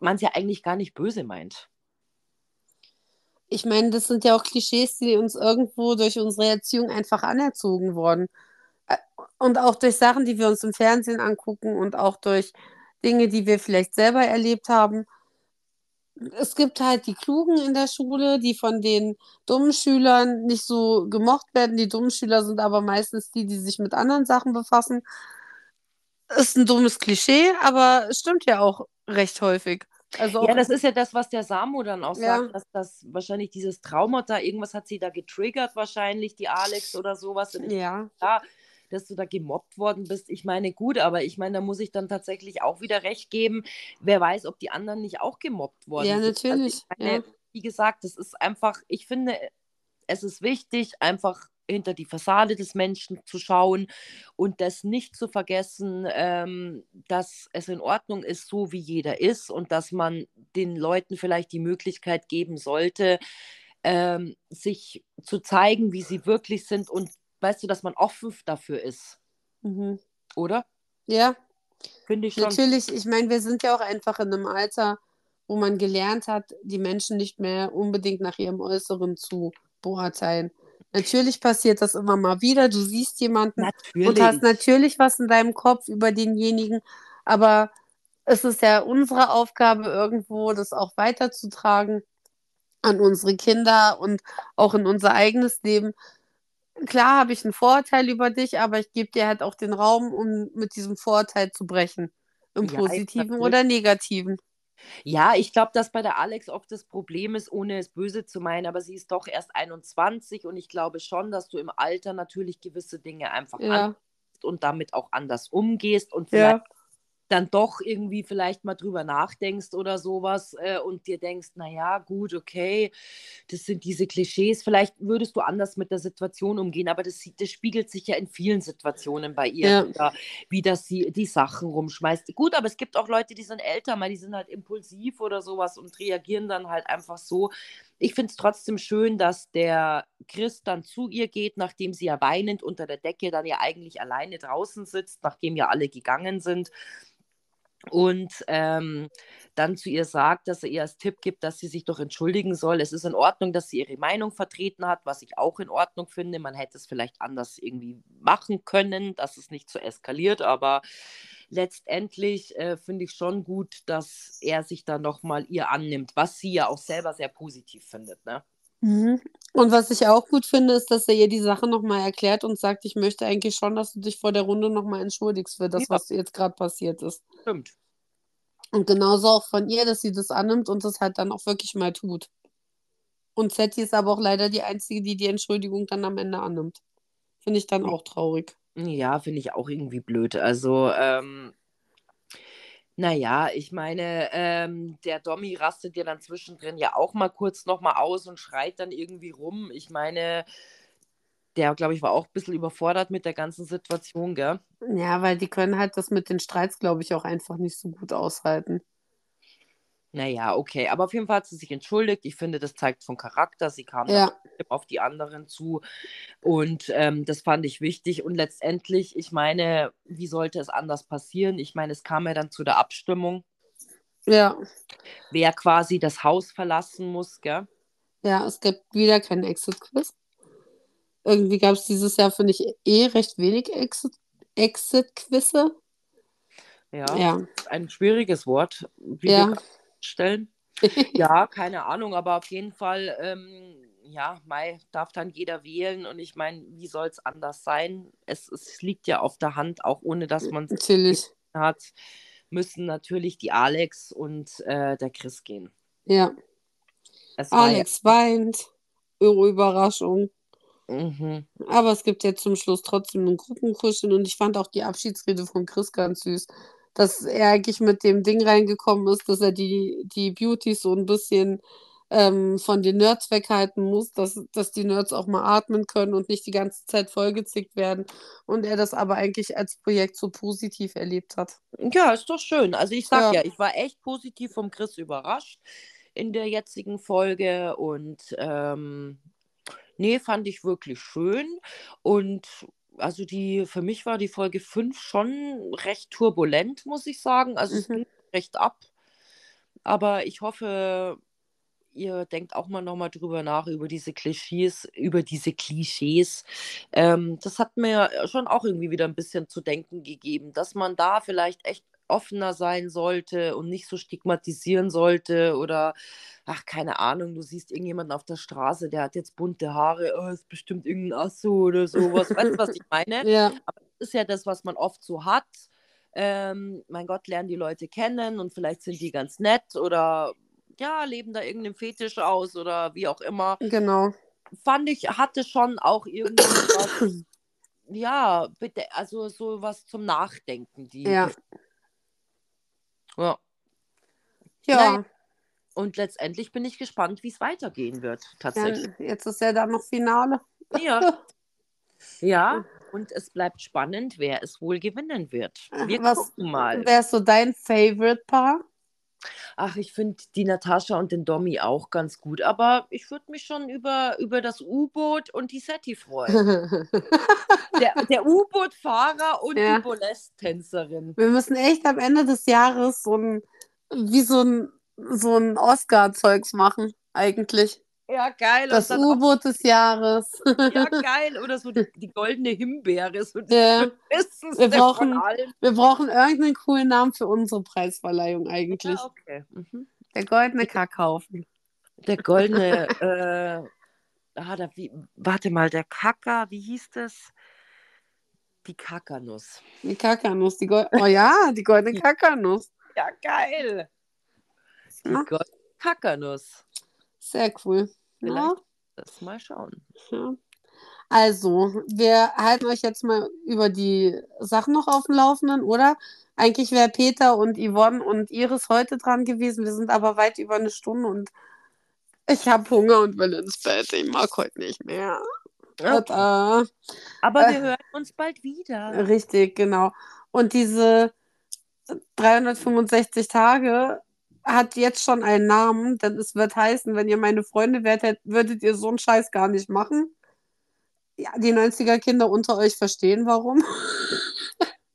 man es ja eigentlich gar nicht böse meint. Ich meine, das sind ja auch Klischees, die uns irgendwo durch unsere Erziehung einfach anerzogen wurden. Und auch durch Sachen, die wir uns im Fernsehen angucken und auch durch Dinge, die wir vielleicht selber erlebt haben. Es gibt halt die Klugen in der Schule, die von den dummen Schülern nicht so gemocht werden. Die dummen Schüler sind aber meistens die, die sich mit anderen Sachen befassen. Ist ein dummes Klischee, aber es stimmt ja auch recht häufig. Also Ja, das ist ja das, was der Samu dann auch Ja. sagt, dass das wahrscheinlich dieses Traumata, irgendwas hat sie da getriggert, wahrscheinlich, die Alex oder sowas. Und ja, dass du da gemobbt worden bist. Ich meine, gut, aber ich meine, da muss ich dann tatsächlich auch wieder recht geben. Wer weiß, ob die anderen nicht auch gemobbt worden ja, sind. Also natürlich. ich meine, Ja. wie gesagt, das ist einfach, ich finde, es ist wichtig, einfach hinter die Fassade des Menschen zu schauen und das nicht zu vergessen, ähm, dass es in Ordnung ist, so wie jeder ist und dass man den Leuten vielleicht die Möglichkeit geben sollte, ähm, sich zu zeigen, wie sie wirklich sind und weißt du, dass man offen dafür ist, Mhm. oder? Ja, Finde ich schon. natürlich. Ich meine, wir sind ja auch einfach in einem Alter, wo man gelernt hat, die Menschen nicht mehr unbedingt nach ihrem Äußeren zu beurteilen. Natürlich passiert das immer mal wieder. Du siehst jemanden und Natürlich. hast natürlich was in deinem Kopf über denjenigen, aber es ist ja unsere Aufgabe, irgendwo das auch weiterzutragen an unsere Kinder und auch in unser eigenes Leben. Klar habe ich einen Vorurteil über dich, aber ich gebe dir halt auch den Raum, um mit diesem Vorurteil zu brechen. Im Ja, Positiven oder Negativen. Ja, ich glaube, dass bei der Alex oft das Problem ist, ohne es böse zu meinen, aber sie ist doch erst 21 und ich glaube schon, dass du im Alter natürlich gewisse Dinge einfach Ja, annimmst und damit auch anders umgehst und ja, vielleicht dann doch irgendwie vielleicht mal drüber nachdenkst oder sowas äh, und dir denkst, naja, gut, okay, das sind diese Klischees, vielleicht würdest du anders mit der Situation umgehen, aber das, das spiegelt sich ja in vielen Situationen bei ihr, Ja. wieder, wie dass sie die Sachen rumschmeißt. Gut, aber es gibt auch Leute, die sind älter, mal die sind halt impulsiv oder sowas und reagieren dann halt einfach so. Ich finde es trotzdem schön, dass der Chris dann zu ihr geht, nachdem sie ja weinend unter der Decke dann ja eigentlich alleine draußen sitzt, nachdem ja alle gegangen sind und ähm, dann zu ihr sagt, dass er ihr als Tipp gibt, dass sie sich doch entschuldigen soll. Es ist in Ordnung, dass sie ihre Meinung vertreten hat, was ich auch in Ordnung finde. Man hätte es vielleicht anders irgendwie machen können, dass es nicht so eskaliert, aber letztendlich äh, finde ich schon gut, dass er sich da nochmal ihr annimmt, was sie ja auch selber sehr positiv findet. Ne? Mhm. Und was ich auch gut finde, ist, dass er ihr die Sache nochmal erklärt und sagt, ich möchte eigentlich schon, dass du dich vor der Runde nochmal entschuldigst für das, Ja. was jetzt gerade passiert ist. Stimmt. Und genauso auch von ihr, dass sie das annimmt und das halt dann auch wirklich mal tut. Und Setti ist aber auch leider die Einzige, die die Entschuldigung dann am Ende annimmt. Finde ich dann auch traurig. Ja, finde ich auch irgendwie blöd. Also, ähm, naja, ich meine, ähm, der Dommy rastet ja dann zwischendrin ja auch mal kurz nochmal aus und schreit dann irgendwie rum. Ich meine, der, glaube ich, war auch ein bisschen überfordert mit der ganzen Situation, gell? Ja, weil die können halt das mit den Streits, glaube ich, auch einfach nicht so gut aushalten. Naja, okay. Aber auf jeden Fall hat sie sich entschuldigt. Ich finde, das zeigt von Charakter. Sie kam Ja, auf die anderen zu. Und ähm, das fand ich wichtig. Und letztendlich, ich meine, wie sollte es anders passieren? Ich meine, es kam ja dann zu der Abstimmung. ja, wer quasi das Haus verlassen muss, gell? ja, es gibt wieder kein Exit-Quiz. Irgendwie gab es dieses Jahr, finde ich, eh recht wenig Exit- Exit-Quizze. Ja, Ja, ein schwieriges Wort, wie ja. wir feststellen. Ja, keine Ahnung, aber auf jeden Fall, ähm, ja, Mai darf dann jeder wählen und ich meine, wie soll es anders sein? Es, es liegt ja auf der Hand, auch ohne dass man es hat, müssen natürlich die Alex und äh, der Chris gehen. Ja. Es war Alex weint. Irre Überraschung. mhm. Aber es gibt jetzt zum Schluss trotzdem ein Gruppenkuscheln und ich fand auch die Abschiedsrede von Chris ganz süß. Dass er eigentlich mit dem Ding reingekommen ist, dass er die, die Beauties so ein bisschen ähm, von den Nerds weghalten muss, dass, dass die Nerds auch mal atmen können und nicht die ganze Zeit vollgezickt werden. Und er das aber eigentlich als Projekt so positiv erlebt hat. Ja, ist doch schön. Also ich sag Ja. ja, ich war echt positiv vom Chris überrascht in der jetzigen Folge und ähm, nee, fand ich wirklich schön. Und also die, für mich war die Folge 5 schon recht turbulent, muss ich sagen. Also es Mhm. ging recht ab. Aber ich hoffe, ihr denkt auch mal nochmal drüber nach, über diese Klischees, über diese Klischees. Ähm, das hat mir schon auch irgendwie wieder ein bisschen zu denken gegeben, dass man da vielleicht echt offener sein sollte und nicht so stigmatisieren sollte oder, ach, keine Ahnung, du siehst irgendjemanden auf der Straße, der hat jetzt bunte Haare, oh, ist bestimmt irgendein Asso oder sowas. Weißt du, was ich meine? Ja, Aber das ist ja das, was man oft so hat. Ähm, mein Gott, lernen die Leute kennen und vielleicht sind die ganz nett oder ja, leben da irgendeinen Fetisch aus oder wie auch immer. genau. Fand ich, hatte schon auch irgendwie was, ja, bitte, also so was zum Nachdenken. Die, Ja. Ja. Ja, Naja, und letztendlich bin ich gespannt, wie es weitergehen wird, tatsächlich. ja, jetzt ist ja dann noch Finale. Ja. ja, und es bleibt spannend, wer es wohl gewinnen wird. Wir Was gucken mal. wäre so dein Favorite-Paar? Ach, ich finde die Natascha und den Domi auch ganz gut, aber ich würde mich schon über, über das U-Boot und die Setti freuen. Der, der U-Boot-Fahrer und Ja. die Bolest-Tänzerin. Wir müssen echt am Ende des Jahres so ein, wie so ein, so ein Oscar-Zeugs machen, eigentlich. Ja, geil. Das U-Boot des Jahres. ja, geil. Oder so die, die goldene Himbeere, so Ja. Wir brauchen-. Wir brauchen irgendeinen coolen Namen für unsere Preisverleihung eigentlich. Ja, okay. Mhm. Der goldene Kackhaufen. Der goldene, äh, ah, da, wie, warte mal, der Kacker, wie hieß das? Die Kackernuss. Die Kackernuss. Die Gold oh ja, die goldene Kackernuss. Ja, geil. Die Ja. goldene Kackernuss. Sehr cool. Ja, Vielleicht das mal schauen. ja. Also, wir halten euch jetzt mal über die Sachen noch auf dem Laufenden, oder? Eigentlich wäre Peter und Yvonne und Iris heute dran gewesen. Wir sind aber weit über eine Stunde und ich habe Hunger und will ins Bett. Ich mag heute nicht mehr. Okay. Tada. Aber Äh. wir hören uns bald wieder. Richtig, genau. Und diese 365 Tage hat jetzt schon einen Namen, denn es wird heißen, wenn ihr meine Freunde wärt, würdet ihr so einen Scheiß gar nicht machen. Ja, die 90er Kinder unter euch verstehen, warum.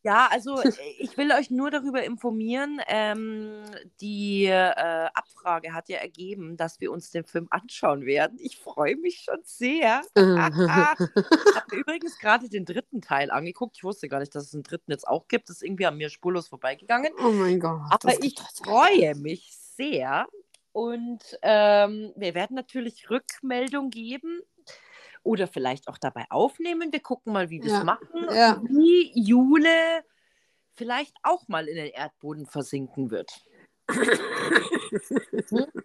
Ja, also äh, ich will euch nur darüber informieren. Ähm, die äh, Abfrage hat ja ergeben, dass wir uns den Film anschauen werden. Ich freue mich schon sehr. Ich habe übrigens gerade den dritten Teil angeguckt. Ich wusste gar nicht, dass es einen dritten jetzt auch gibt. Das ist irgendwie an mir spurlos vorbeigegangen. oh mein Gott. Aber ich freue mich sehr. Und ähm, wir werden natürlich Rückmeldung geben oder vielleicht auch dabei aufnehmen. Wir gucken mal, wie wir es Ja, machen. ja. Wie Jule vielleicht auch mal in den Erdboden versinken wird.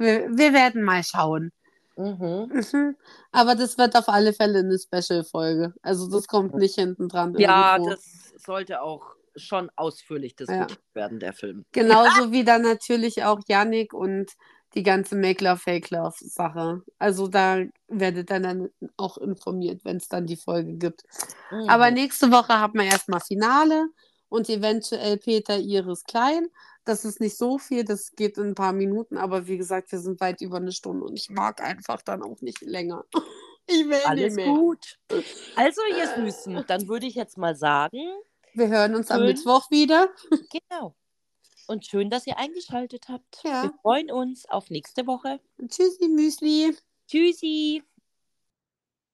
Wir, wir werden mal schauen. Mhm. Mhm. Aber das wird auf alle Fälle eine Special-Folge. Also das kommt nicht hinten dran. Ja, irgendwo. das sollte auch schon ausführlich diskutiert werden, der Film. Genauso wie dann natürlich auch Yannick und die ganze Make-Love-Fake-Love-Sache. Also da werdet ihr dann auch informiert, wenn es dann die Folge gibt. Mhm. Aber nächste Woche haben wir erstmal Finale und eventuell Peter Iris Klein. Das ist nicht so viel, das geht in ein paar Minuten, aber wie gesagt, wir sind weit über eine Stunde und ich mag einfach dann auch nicht länger. Ich will Alles nicht mehr. gut. Also, ihr Süßen, dann würde ich jetzt mal sagen, Wir hören uns am. Mittwoch wieder. genau. Und schön, dass ihr eingeschaltet habt. Ja. Wir freuen uns auf nächste Woche. Tschüssi, Müsli. Tschüssi.